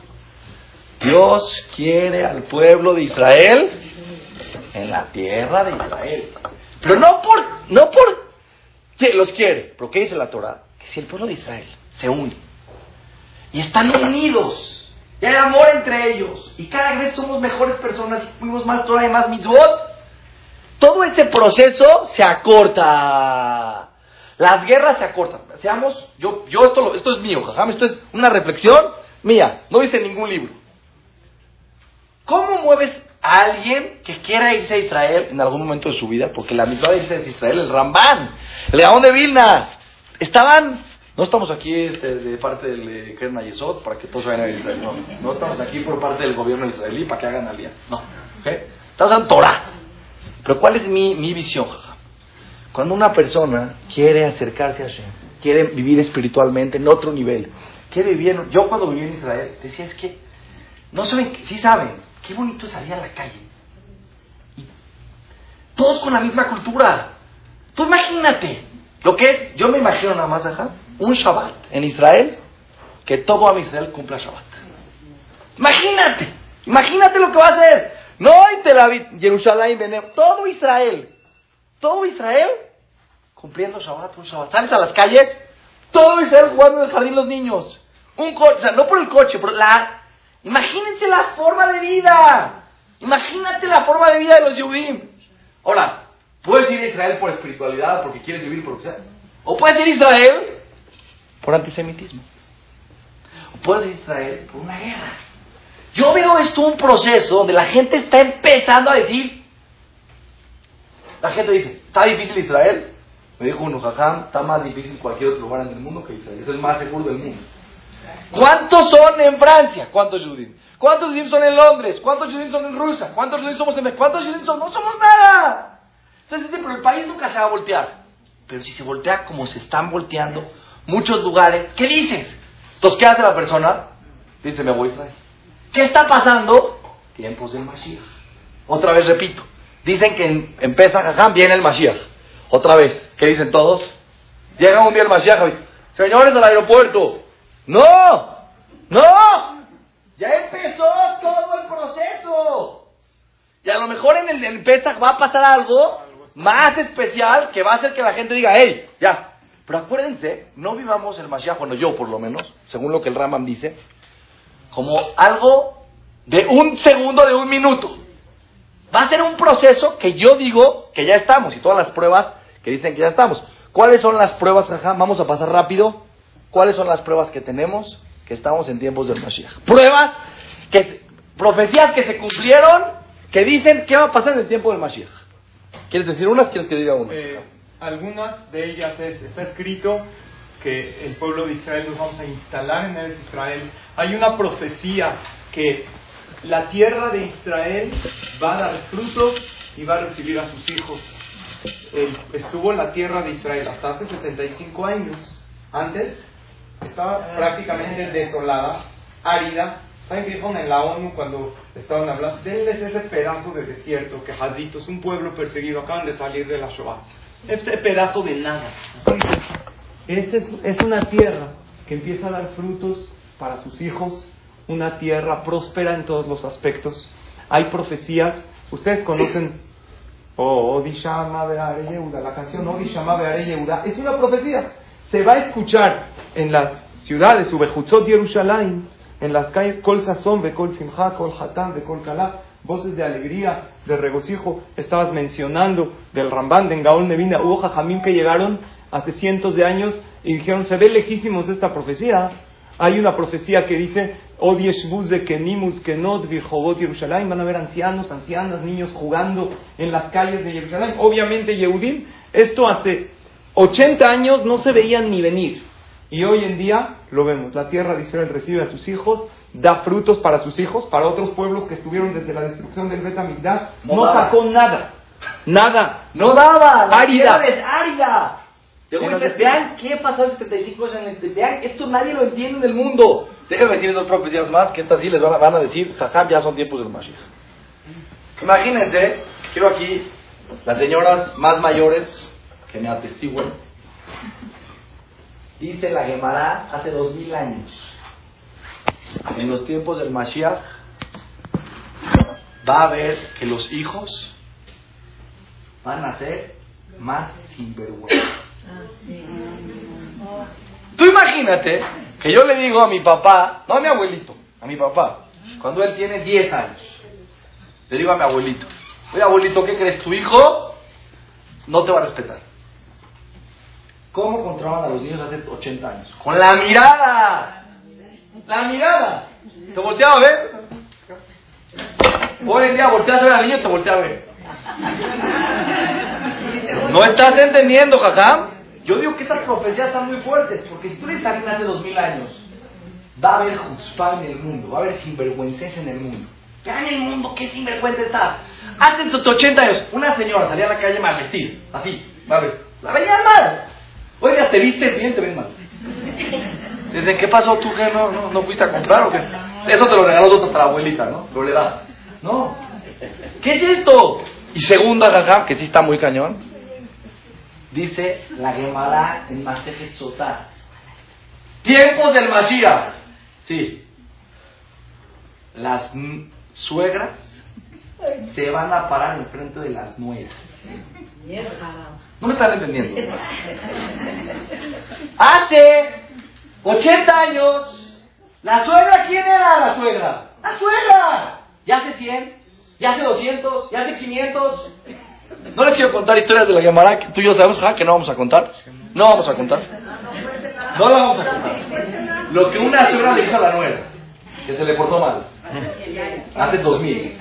[SPEAKER 1] Dios quiere al pueblo de Israel en la tierra de Israel. Pero no por, no por que los quiere. Pero ¿qué dice la Torah? Que si el pueblo de Israel se une y están unidos, y hay amor entre ellos, y cada vez somos mejores personas y fuimos más Torah y más mitzvot, todo ese proceso se acorta. Las guerras se acortan. Seamos, yo, yo esto, esto es mío, jajam, esto es una reflexión mía, no dice ningún libro. ¿Cómo mueves a alguien que quiera irse a Israel en algún momento de su vida? Porque la mitad de irse a Israel, el Rambán, el León de Vilna, estaban, no estamos aquí este, de parte del Kern Yesod para que todos vayan a Israel, no, no estamos aquí por parte del gobierno israelí para que hagan alía, no, estamos en Torah. Pero ¿cuál es mi, mi visión? Cuando una persona quiere acercarse a Hashem, quiere vivir espiritualmente en otro nivel, quiere vivir, yo cuando viví en Israel decía es que, no saben, sí saben, qué bonito salir a la calle. Y todos con la misma cultura. Tú imagínate lo que es, yo me imagino nada más, acá, un Shabbat en Israel, que todo a Israel cumpla Shabbat. Imagínate, imagínate lo que va a hacer. No en Tel Aviv, Jerusalén, Benem, todo Israel, todo Israel cumpliendo Shabbat, un Shabbat. Sales a las calles, Todo Israel jugando en el jardín los niños. Un coche, o sea, no por el coche, por la... Imagínense la forma de vida. Imagínate la forma de vida de los Yehudim. Ahora, puedes ir a Israel por espiritualidad, porque quieres vivir por lo que sea. O puedes ir a Israel por antisemitismo. O puedes ir a Israel por una guerra. Yo veo esto un proceso donde la gente está empezando a decir, la gente dice, ¿está difícil Israel? Me dijo uno, jajam, está más difícil cualquier otro lugar en el mundo que Israel. Es el más seguro del mundo. ¿Cuántos son en Francia? ¿Cuántos judíos? ¿Cuántos judíos son en Londres? ¿Cuántos judíos son en Rusia? ¿Cuántos judíos somos en México? ¿Cuántos judíos son? No somos nada. Entonces, pero el país nunca se va a voltear. Pero si se voltea como se están volteando muchos lugares, ¿qué dices? Entonces, ¿qué hace la persona? Dice, me voy a Israel. ¿Qué está pasando? Tiempos del Mashiach. Otra vez repito. Dicen que en Pesach viene el Mashiach. Otra vez. ¿Qué dicen todos? Llega un día el Mashiach. Señores del aeropuerto. No. No. Ya empezó todo el proceso. Y a lo mejor en el, en Pesach va a pasar algo más especial que va a hacer que la gente diga, hey, ya. Pero acuérdense, no vivamos el Mashiach, bueno, yo por lo menos, según lo que el Raman dice, como algo de un segundo, de un minuto. Va a ser un proceso que yo digo que ya estamos y todas las pruebas que dicen que ya estamos. ¿Cuáles son las pruebas? Vamos a pasar rápido. ¿Cuáles son las pruebas que tenemos? Que estamos en tiempos del Mashiach. Pruebas, que, profecías que se cumplieron, que dicen qué va a pasar en el tiempo del Mashiach. ¿Quieres decir unas? ¿Quieres que diga unas?
[SPEAKER 2] Eh, algunas de ellas es, está escrito que el pueblo de Israel nos vamos a instalar en el Israel. Hay una profecía que la tierra de Israel va a dar frutos y va a recibir a sus hijos. estuvo en la tierra de Israel hasta hace 75 años. Antes estaba prácticamente desolada, árida. ¿Saben qué dijeron en la ONU cuando estaban hablando? Denles ese pedazo de desierto que es un pueblo perseguido, acaban de salir de la Shoah. Ese pedazo de nada. Esta es una tierra que empieza a dar frutos para sus hijos, una tierra próspera en todos los aspectos. Hay profecías, ustedes conocen oh, Yehuda, la canción es una profecía. Se va a escuchar en las ciudades, Ubejutzot Yerushalayim, en las calles Kol Sazón, Bekol Simcha, Kol Hatán, Bekol Kalá, voces de alegría, de regocijo. Estabas mencionando del Rambán, de Engaol Nevina, hubo jajamim que llegaron hace cientos de años y dijeron, se ve lejísimos esta profecía. Hay una profecía que dice, de Kenimus Kenot Yerushalayim, van a ver ancianos, ancianas, niños jugando en las calles de Jerusalén. Obviamente Yehudim, esto hace 80 años no se veían ni venir. Y hoy en día lo vemos. La tierra de Israel recibe a sus hijos, da frutos para sus hijos, para otros pueblos que estuvieron desde la destrucción del Betamigdash. No, no sacó nada. Nada.
[SPEAKER 1] No daba. La árida. es árida. Vean qué pasó en 75 años. Vean, esto nadie lo entiende en el mundo. Déjenme decir dos profecías más, que estas sí les van a, van a decir, jajam, ya son tiempos del Mashiach. Imagínense, quiero aquí las señoras más mayores que me atestiguen. Dice la Gemara hace dos mil años, en los tiempos del Mashiach, va a haber que los hijos van a ser más sinvergüenza. Tú imagínate que yo le digo a mi papá, no a mi abuelito, a mi papá, cuando él tiene 10 años, le digo a mi abuelito, oye abuelito, ¿qué crees? Tu hijo no te va a respetar. ¿Cómo controlaban a los niños hace 80 años? Con la mirada. La mirada. Te volteaba a ver. Hoy en día volteas a ver al niño, te voltea a ver. No estás entendiendo, jajam. Yo digo que estas profecías están muy fuertes, porque si tú le sales hace dos mil años, va a haber jutzpah en el mundo, va a haber sinvergüenzas en el mundo. Ya en el mundo, ¿qué sinvergüenza está? Hace 80 años, una señora salía a la calle mal vestida, así, a ver, la veían mal. Oiga, ¿te viste bien? ¿Te ven mal? Dicen, ¿qué pasó tú que no, no, fuiste a comprar o qué? Eso te lo regaló otra abuelita, ¿no? Lo le da. No. ¿Qué es esto? Y segunda, que sí está muy cañón, Dice la Gemara en Masejet Sotá. Tiempos del Mashiach. Sí. Las suegras se van a parar enfrente de las nueras. No me están entendiendo. Hace 80 años, ¿la suegra quién era la suegra? ¡La suegra! ¿Ya hace 100? ¿Ya hace 200? ¿Ya hace 500? No les quiero contar historias de la Gemara que tú y yo sabemos que no vamos a contar. No vamos a contar. No la vamos a contar. Lo que una suegra le hizo a la nuera, que se le portó mal. Hace 2000.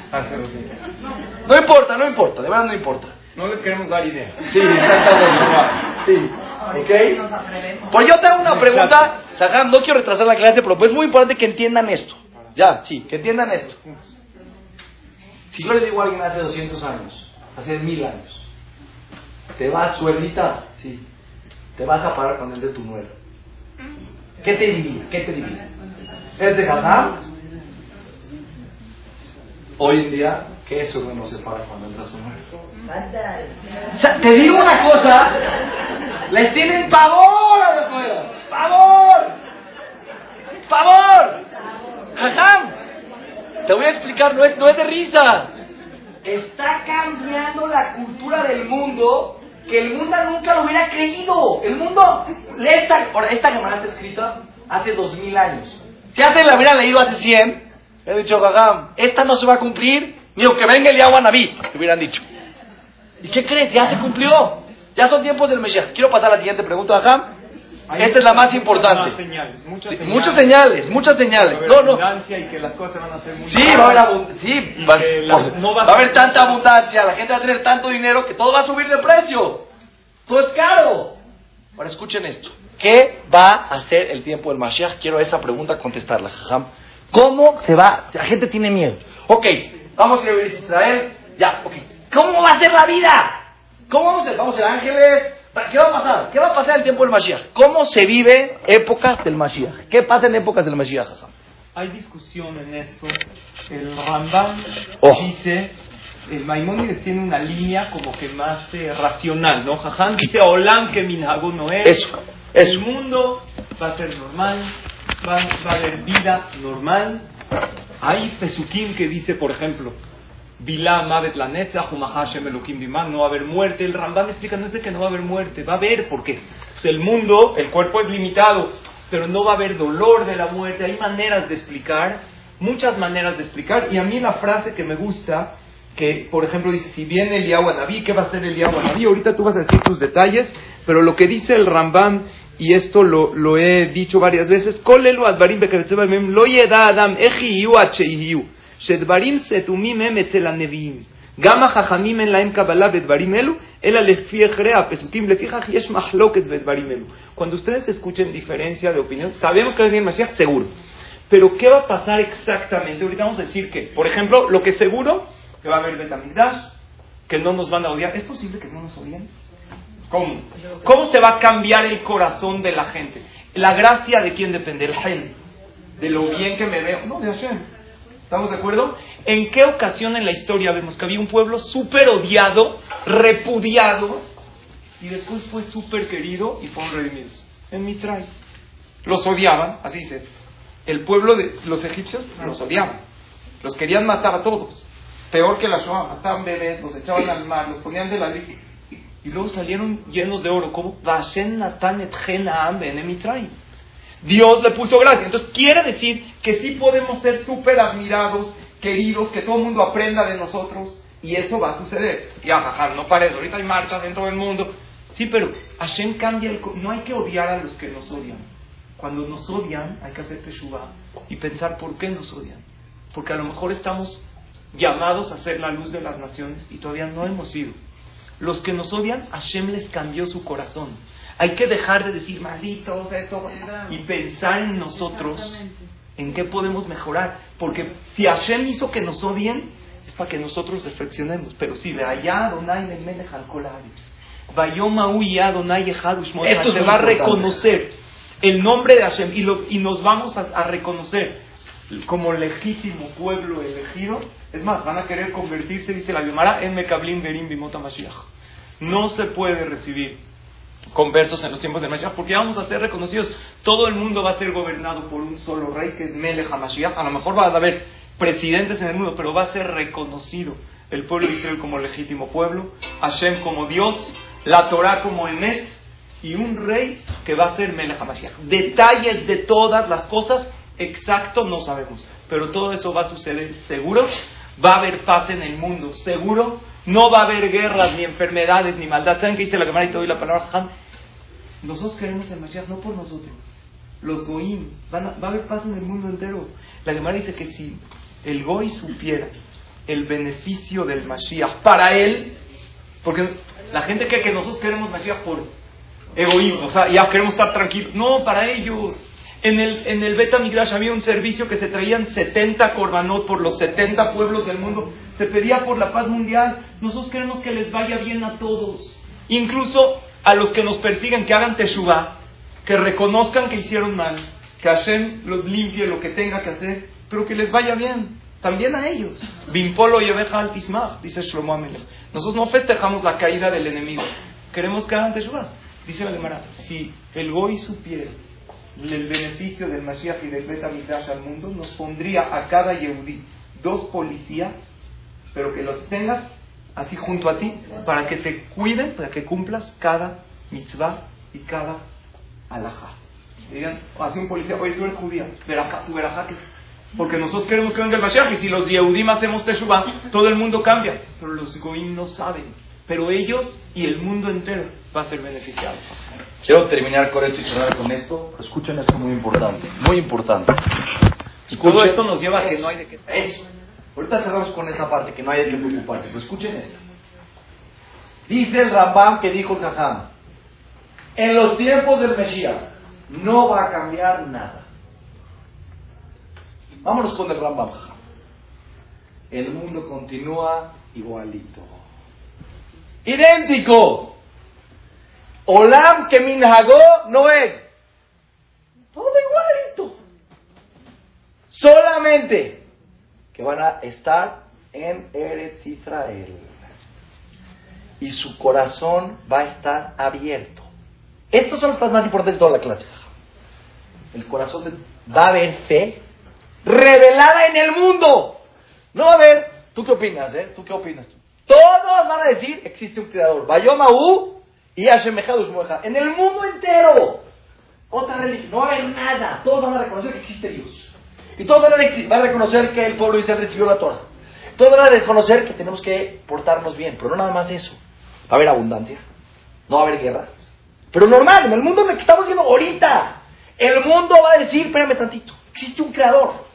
[SPEAKER 1] No importa, no importa, de verdad no importa.
[SPEAKER 2] No les queremos dar idea.
[SPEAKER 1] Sí, <laughs> sí. ¿Ok? Pues yo te hago una pregunta, no quiero retrasar la clase, pero pues es muy importante que entiendan esto. Ya, sí, que entiendan esto. Si yo le digo a alguien hace 200 años, hace mil años, te vas, suelita, sí, te vas a parar con el de tu nuero. ¿Qué te diría? ¿Qué te diría? ¿Es de ganar? Hoy en día, ¿qué eso no se para cuando entra su nuero? O sea, te digo una cosa, les tienen pavor a los nueros, pavor, pavor. Jajam, te voy a explicar, no es, no es de risa. Está cambiando la cultura del mundo que el mundo nunca lo hubiera creído. El mundo, esta, esta cámara está escrita hace dos mil años. Si hace la hubiera leído hace cien, he dicho, Jajam, esta no se va a cumplir, ni que venga el Yahweh Naví, te hubieran dicho. ¿Y qué crees? Ya se cumplió. Ya son tiempos del Mesías. Quiero pasar a la siguiente pregunta, Esta es la más importante.
[SPEAKER 2] Señales, muchas,
[SPEAKER 1] señales. muchas señales, muchas señales. No, no.
[SPEAKER 2] Y que las cosas van a ser muy
[SPEAKER 1] sí, va a haber, sí, va, no va, a haber tanta abundancia, la gente va a tener tanto dinero que todo va a subir de precio. Todo es caro. Ahora escuchen esto. ¿Qué va a hacer el tiempo del Mashiach? Quiero esa pregunta contestarla. ¿Cómo se va? La gente tiene miedo. Ok, vamos a ir a Israel. Ya, ok. ¿Cómo va a ser la vida? ¿Cómo vamos a ser? ¿Vamos a ser ángeles? ¿Qué va a pasar? ¿Qué va a pasar en el tiempo del Mashiach? ¿Cómo se vive épocas del Mashiach? ¿Qué pasa en épocas del Mashiach?
[SPEAKER 2] Hay discusión en esto. El Rambam
[SPEAKER 1] oh.
[SPEAKER 2] dice, el Maimónides tiene una línea como que más eh, racional, ¿no? Jajam dice, Olam que minhago no es.
[SPEAKER 1] Eso,
[SPEAKER 2] El mundo va a ser normal, va, va a haber vida normal. Hay Pesukim que dice, por ejemplo, no va a haber muerte. El Rambam explica, no es de que no va a haber muerte, va a haber, porque pues el mundo, el cuerpo es limitado, pero no va a haber dolor de la muerte. Hay maneras de explicar, muchas maneras de explicar. Y a mí la frase que me gusta, que por ejemplo dice, si viene el Naví, ¿qué va a ser el Naví? Ahorita tú vas a decir tus detalles, pero lo que dice el Rambam, y esto lo, lo he dicho varias veces, lo adam שדברים סתומים הם אצל הנביאים. גם החכמים אין להם קבלה בדברים אלו, אלא לפי אחרי הפסוקים, לפיכך יש מחלוקת בדברים אלו. Cuando ustedes escuchen diferencia de opinión, sabemos que viene el Mashiach, seguro. Pero ¿qué va a pasar exactamente? Ahorita vamos a decir que, por ejemplo, lo que es seguro, que va a haber Betamigdash, que no nos van a odiar. ¿Es posible que no nos odien? ¿Cómo? ¿Cómo se va a cambiar el corazón de la gente? La gracia de quién depende, el Gen, de lo bien que me veo. No, de Hashem. ¿Estamos de acuerdo? ¿En qué ocasión en la historia vemos que había un pueblo súper odiado, repudiado, y después fue súper querido y fueron redimidos? En Mitray. Los odiaban, así dice. El pueblo de los egipcios los odiaban. Los querían matar a todos. Peor que la Shoah, mataban bebés, los echaban al mar, los ponían de la y luego salieron llenos de oro. ¿Cómo? Vashen Natan et en Mitray. Dios le puso gracia. Entonces quiere decir que sí podemos ser súper admirados, queridos, que todo el mundo aprenda de nosotros y eso va a suceder. Y jajar, no parece, ahorita hay marchas en todo el mundo. Sí, pero Hashem cambia el... No hay que odiar a los que nos odian. Cuando nos odian hay que hacer teshuva y pensar por qué nos odian. Porque a lo mejor estamos llamados a ser la luz de las naciones y todavía no hemos sido. Los que nos odian, Hashem les cambió su corazón. Hay que dejar de decir malditos, esto, y pensar en nosotros, en qué podemos mejorar. Porque si Hashem hizo que nos odien, es para que nosotros reflexionemos. Pero si de allá Adonai Melech al Esto se va a reconocer el nombre de Hashem y, lo, y nos vamos a, reconocer como legítimo pueblo elegido. Es más, van a querer convertirse, dice la Yomara, en Mekablim Berim Bimota Mashiach. No se puede recibir conversos en los tiempos de Mashiach, porque vamos a ser reconocidos. Todo el mundo va a ser gobernado por un solo rey, que es Melech HaMashiach. A lo mejor va a haber presidentes en el mundo, pero va a ser reconocido el pueblo de Israel como legítimo pueblo, Hashem como Dios, la Torah como Emet, y un rey que va a ser Melech HaMashiach. Detalles de todas las cosas, exacto no sabemos, pero todo eso va a suceder seguro. Va a haber paz en el mundo, seguro. No va a haber guerras, ni enfermedades, ni maldad. ¿Saben qué dice la Gemara y te doy la palabra Ham? Nosotros queremos el Mashiach, no por nosotros. Los Goim, va a haber paz en el mundo entero. La Gemara dice que si el Goy supiera el beneficio del Mashiach para él, porque la gente cree que nosotros queremos Mashiach por egoísmo, o sea, ya queremos estar tranquilos. No, para ellos. En el, en el Beta Migrash había un servicio que se traían 70 korbanot por los 70 pueblos del mundo. Se pedía por la paz mundial. Nosotros queremos que les vaya bien a todos. Incluso a los que nos persiguen, que hagan teshuva, que reconozcan que hicieron mal, que Hashem los limpie lo que tenga que hacer, pero que les vaya bien. También a ellos. Bimpolo y al dice Shlomo Amelech. Nosotros no festejamos la caída del enemigo. Queremos que hagan teshuva. Dice la Gemara, si el Goy supiera el beneficio del Mashiach y del Beta al mundo, nos pondría a cada Yehudi dos policías, pero que los tengas así junto a ti, para que te cuiden, para que cumplas cada mitzvah y cada alajá. Digan, así un policía, oye, tú eres judía, verajá, tu verajá, porque nosotros queremos que venga el Mashiach, y si los Yehudim hacemos Teshuvah, todo el mundo cambia, pero los Goim no saben pero ellos y el mundo entero va a ser beneficiado.
[SPEAKER 1] Quiero terminar con esto y cerrar con esto. Escuchen esto muy importante, muy importante.
[SPEAKER 2] Todo esto nos lleva a que no hay de qué.
[SPEAKER 1] Eso. Ahorita cerramos con esa parte que no hay de qué preocuparse, pero escuchen esto. Dice el Rambam que dijo el Jajam, en los tiempos del Mesías no va a cambiar nada. Vámonos con el Rambam. El mundo continúa igualito idéntico. Olam que minhagó no es. Todo igualito. Solamente que van a estar en Eretz Israel. Y su corazón va a estar abierto. Estos son los más importantes de toda la clase. El corazón va a haber fe revelada en el mundo. No va a haber. ¿Tú qué opinas, eh? ¿Tú qué opinas? Todos van a decir, existe un creador. Bayomahu y En el mundo entero. Otra religión. No va a haber nada. Todos van a reconocer que existe Dios. Y todos van a, reconocer que el pueblo de Israel recibió la Torah. Todos van a reconocer que tenemos que portarnos bien. Pero no nada más eso. Va a haber abundancia. No va a haber guerras. Pero normal, en el mundo en el que estamos viendo ahorita. El mundo va a decir, espérame tantito. Existe un creador.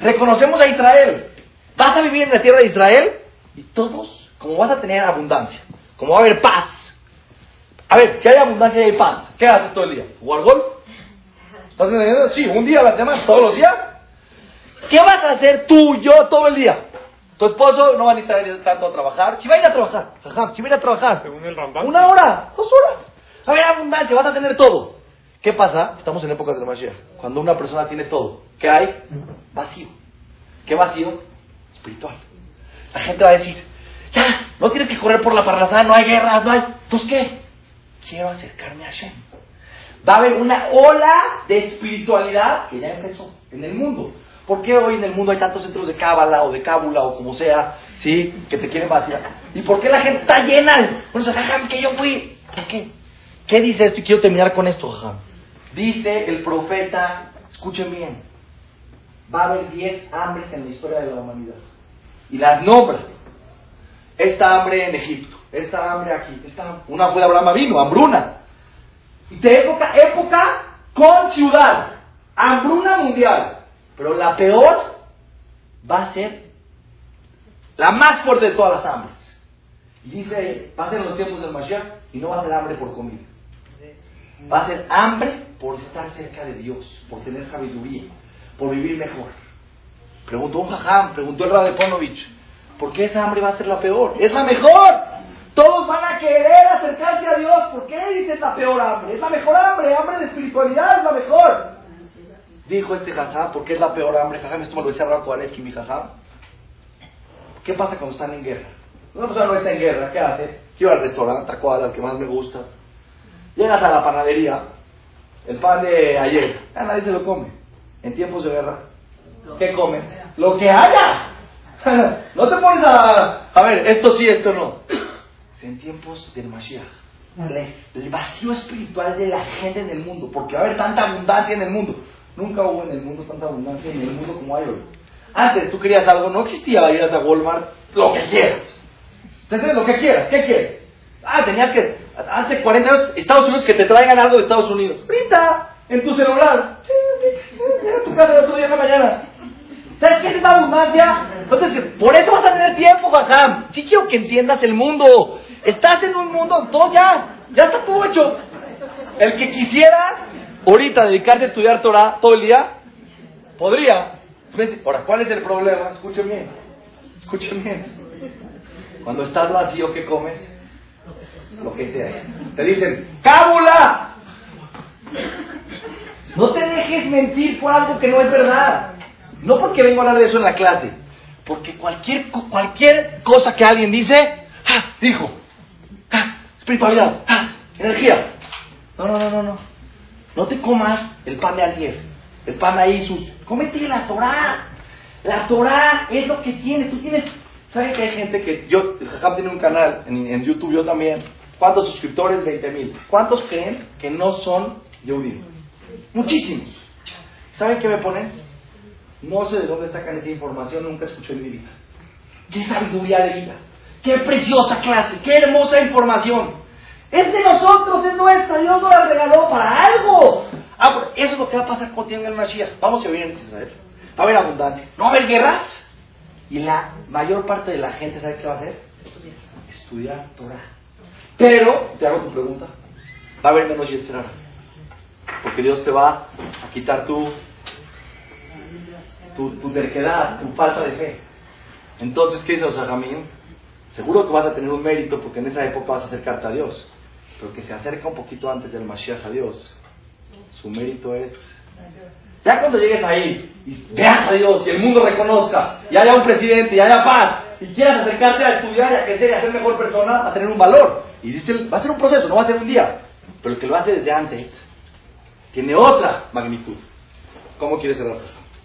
[SPEAKER 1] Reconocemos a Israel. ¿Vas a vivir en la tierra de Israel? Y todos como vas a tener abundancia, como va a haber paz. A ver, si hay abundancia y hay paz, ¿qué haces todo el día? ¿Jugar gol? ¿Estás entendiendo? Sí, un día a la semana, todos los días. ¿Qué vas a hacer tú, yo, todo el día? Tu esposo no va a necesitar tanto a trabajar. Si va a ir a trabajar, si va a ir a trabajar, una hora, dos horas. Va a haber abundancia, vas a tener todo. ¿Qué pasa? Estamos en épocas de Mashiach. Cuando una persona tiene todo, ¿qué hay? Vacío. ¿Qué vacío? Espiritual. La gente va a decir, ya, no tienes que correr por la parrasada, no hay guerras, no hay. Entonces, ¿qué? Quiero acercarme a Hashem. Va a haber una ola de espiritualidad que ya empezó en el mundo. ¿Por qué hoy en el mundo hay tantos centros de Cábala o de Cábula o como sea, sí, que te quieren vaciar? ¿Y por qué la gente está llena? Bueno, es que yo fui. ¿Por qué? ¿Qué dice esto? Y quiero terminar con esto, jajam. Dice el profeta, escuchen bien, va a haber 10 hambres en la historia de la humanidad. Y las nombra esta hambre en Egipto, esta hambre aquí, esta, una fue Abraham vino, hambruna. Y de época, época con ciudad, hambruna mundial. Pero la peor va a ser la más fuerte de todas las hambres. Y dice, ser los tiempos del Mashiach y no va a ser hambre por comida. Va a ser hambre por estar cerca de Dios, por tener sabiduría, por vivir mejor. Preguntó un jajam, preguntó el Radeponovich, ¿Por qué esa hambre va a ser la peor? Es la mejor. Todos van a querer acercarse a Dios. ¿Por qué dices la peor hambre? Es la mejor hambre, hambre de espiritualidad es la mejor. Dijo este jajá, ¿por qué es la peor hambre? Jajá, esto me lo decía Rakuareski, mi jajá. ¿Qué pasa cuando están en guerra? Una persona no está en guerra, ¿qué hace? Quiero al restaurante, a cuadra, el que más me gusta. Llegas a la panadería, el pan de ayer, ya nadie se lo come. En tiempos de guerra, ¿qué comes? Lo que haya. <laughs> no te pones a, a ver, esto sí, esto no. En tiempos del Mashiach, el vacío espiritual de la gente en el mundo, porque va a haber tanta abundancia en el mundo. Nunca hubo en el mundo tanta abundancia en el mundo como hay hoy. Antes tú querías algo, no existía ir a Walmart, lo que quieras. Entonces, lo que quieras, ¿qué quieres? Ah, tenías que, hace 40 años, Estados Unidos, que te traigan algo de Estados Unidos. Ahorita, en tu celular. En tu casa el otro día en la mañana. ¿Sabes qué es esta abundancia? Entonces, por eso vas a tener tiempo, Jajam. Sí quiero que entiendas el mundo. Estás en un mundo, todo ya, ya está todo hecho. El que quisiera ahorita dedicarse a estudiar Torah todo el día, podría. Ahora, ¿cuál es el problema? Escuchen bien. Escuchen bien. Cuando estás vacío, ¿qué comes? Lo que sea. Te dicen, ¡cábula! No te dejes mentir por algo que no es verdad. No porque vengo a hablar de eso en la clase. Porque cualquier, cualquier cosa que alguien dice, ¡ah! Dijo. ¡ah! Espiritualidad. ¡ah! Energía. No, no, no, no, no. No te comas el pan de ayer. El pan ahí sus. Cómete la Torah. La Torah es lo que tienes. Tú tienes. ¿Saben que hay gente que. Yo, Jajam tiene un canal en, YouTube, yo también. ¿Cuántos suscriptores? 20 mil. ¿Cuántos creen que no son Yehudim? Muchísimos. ¿Saben qué me ponen? No sé de dónde sacan esa información, nunca escuché en mi vida. ¡Qué sabiduría de vida! ¡Qué preciosa clase! ¡Qué hermosa información! Es de nosotros, es nuestra, Dios nos la regaló para algo. Ah, eso es lo que va a pasar contigo en el Mashiach. Vamos a vivir en Israel. Va a haber abundancia. No va a haber guerras. Y la mayor parte de la gente, ¿sabe qué va a hacer? Estudiar Torah. Pero, te hago tu pregunta, va a haber menos yetzerara. Porque Dios te va a quitar tu, tu, tu terquedad, tu falta de fe. Entonces, ¿qué dice Osahamim? Seguro que vas a tener un mérito porque en esa época vas a acercarte a Dios. Pero que se acerca un poquito antes del Mashiach a Dios, su mérito es. Ya cuando llegues ahí y veas a Dios y el mundo reconozca, y haya un presidente y haya paz, y quieras acercarte a estudiar y a crecer y a ser mejor persona, a tener un valor. Y dice, va a ser un proceso, no va a ser un día. Pero el que lo hace desde antes tiene otra magnitud. ¿Cómo quieres cerrar?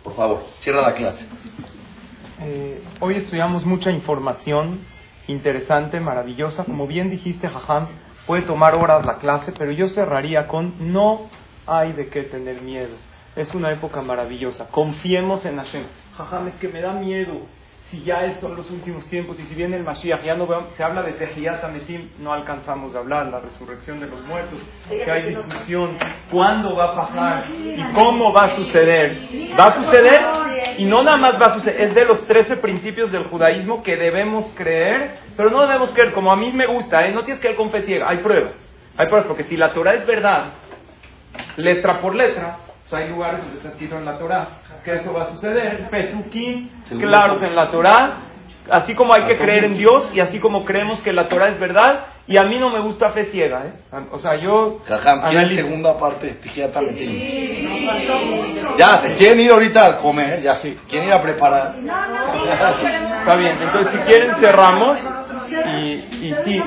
[SPEAKER 1] Por favor, cierra la clase.
[SPEAKER 2] Eh, hoy estudiamos mucha información interesante, maravillosa. Como bien dijiste, Jajam, puede tomar horas la clase, pero yo cerraría con no hay de qué tener miedo. Es una época maravillosa. Confiemos en Hashem. Jajam, es que me da miedo si ya son los últimos tiempos y si viene el Mashiach, ya no se habla de Tehiyat Ametim, no alcanzamos a hablar, la resurrección de los muertos, que hay discusión, cuándo va a pasar y cómo va a suceder. Va a suceder y no nada más va a suceder, es de los 13 principios del judaísmo que debemos creer, pero no debemos creer como a mí me gusta, ¿eh? no tienes que ir con fe ciega, hay pruebas, hay pruebas, porque si la Torah es verdad, letra por letra, hay lugares donde está escrito en la Torah que eso va a suceder. Pesukim, claros en la Torah. Así como hay que creer en Dios y así como creemos que la Torah es verdad. Y a mí no me gusta fe ciega, ¿eh? O sea, yo.
[SPEAKER 1] Jajam, segunda parte? Ya, se quieren ir ahorita a comer, ya sí. Quieren ir a preparar.
[SPEAKER 2] Está bien, entonces si quieren cerramos. Y, y sí,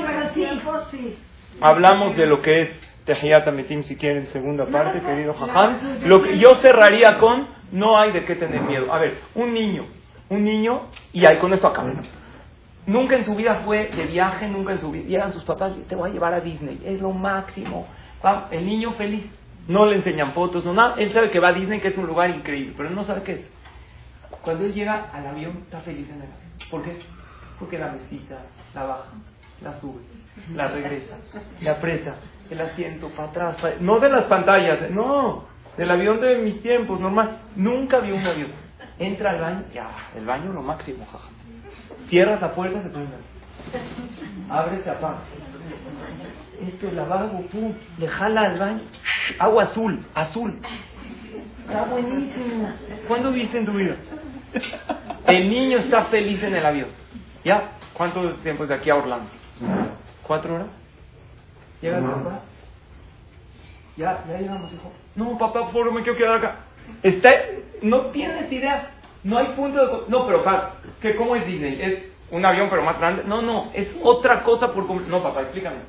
[SPEAKER 2] hablamos de lo que es Tehiyat Ametim si quieren segunda parte, querido Jajam. Lo que yo cerraría con, no hay de qué tener miedo. A ver, un niño, un niño, y ahí con esto acabo. Nunca en su vida fue de viaje, nunca en su vida. Llegan sus papás, te voy a llevar a Disney, es lo máximo. El niño feliz. No le enseñan fotos, no nada. Él sabe que va a Disney, que es un lugar increíble, pero él no sabe qué es. Cuando él llega al avión, está feliz en el avión. ¿Por qué? Porque la mesita la baja, la sube, la regresa, le aprieta, el asiento para atrás, no de las pantallas, no, del avión de mis tiempos, normal. Nunca vi un avión. Entra al baño, ya, el baño lo máximo, jaja. Cierra la puerta, se pone Abre, se apaga. Esto, el lavabo, pum, le jala al baño. Agua azul, azul. Está buenísimo. ¿Cuándo viste en tu vida? El niño está feliz en el avión. ¿Ya? ¿Cuánto tiempo es de aquí a Orlando? ¿Cuatro horas? Llega el papá. Ya, ya llegamos, hijo. No, papá, por favor, me quiero quedar acá. Está, no tienes idea. No hay punto de. No, pero papá, ¿qué, ¿cómo es Disney? ¿Es un avión pero más grande? No, no, es otra cosa por. No, papá, explícame.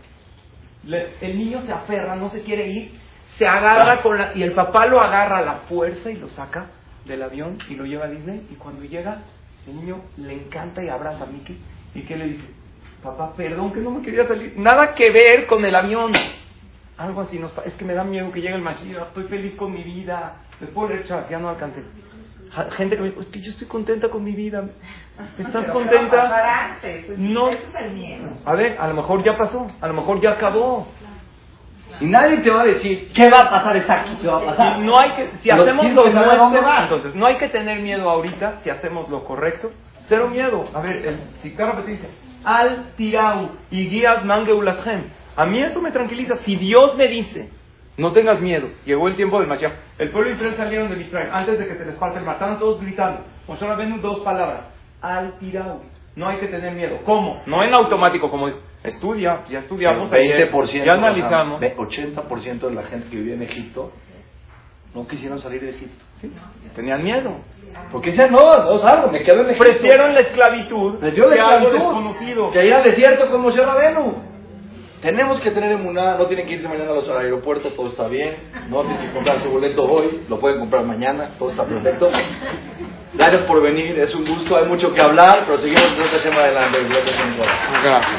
[SPEAKER 2] el niño se aferra, no se quiere ir, se agarra con la. Y el papá lo agarra a la fuerza y lo saca del avión y lo lleva a Disney. Y cuando llega, el niño le encanta y abraza a Mickey. ¿Y qué le dice? Papá, perdón que no me quería salir. Nada que ver con el avión. Algo así nos Es que me da miedo que llegue el Mashiach. Estoy feliz con mi vida. Después de ya no alcancé. Gente que me dijo, es que yo estoy contenta con mi vida. ¿Estás contenta?
[SPEAKER 3] Pues,
[SPEAKER 2] no. A ver, a lo mejor ya pasó. A lo mejor ya acabó.
[SPEAKER 1] Y nadie te va a decir qué va a pasar exacto, qué va a pasar.
[SPEAKER 2] No hay que, si hacemos lo nuestro, entonces no hay que tener miedo ahorita si hacemos lo correcto. Cero miedo. A ver, el Sicara dice, al tirau y guías mangeulathem. A mí eso me tranquiliza. Si Dios me dice, no tengas miedo, llegó el tiempo del Mashiach. El pueblo de Israel salieron de Israel antes de que se les parte el mar. Estaban todos gritando. Moshe ven dos palabras. Al tirau. No hay que tener miedo. ¿Cómo? No en automático, como dijo. Estudia, ya estudiamos.
[SPEAKER 1] 20%,
[SPEAKER 2] ya analizamos.
[SPEAKER 1] 80% de la gente que vivía en Egipto no quisieron salir de Egipto.
[SPEAKER 2] ¿Sí? Tenían miedo.
[SPEAKER 1] Porque decían, no, no salgo, me quedo en Egipto.
[SPEAKER 2] Prefieron la esclavitud.
[SPEAKER 1] Prefieron la
[SPEAKER 2] esclavitud. desconocido.
[SPEAKER 1] Que ir al desierto como Moshe Rabenu. Tenemos que tener emuná, no tienen que irse mañana a los aeropuertos, todo está bien. No tienen que comprar su boleto hoy, lo pueden comprar mañana, todo está perfecto. Gracias por venir, es un gusto, hay mucho que hablar, pero seguimos esta semana adelante. Gracias.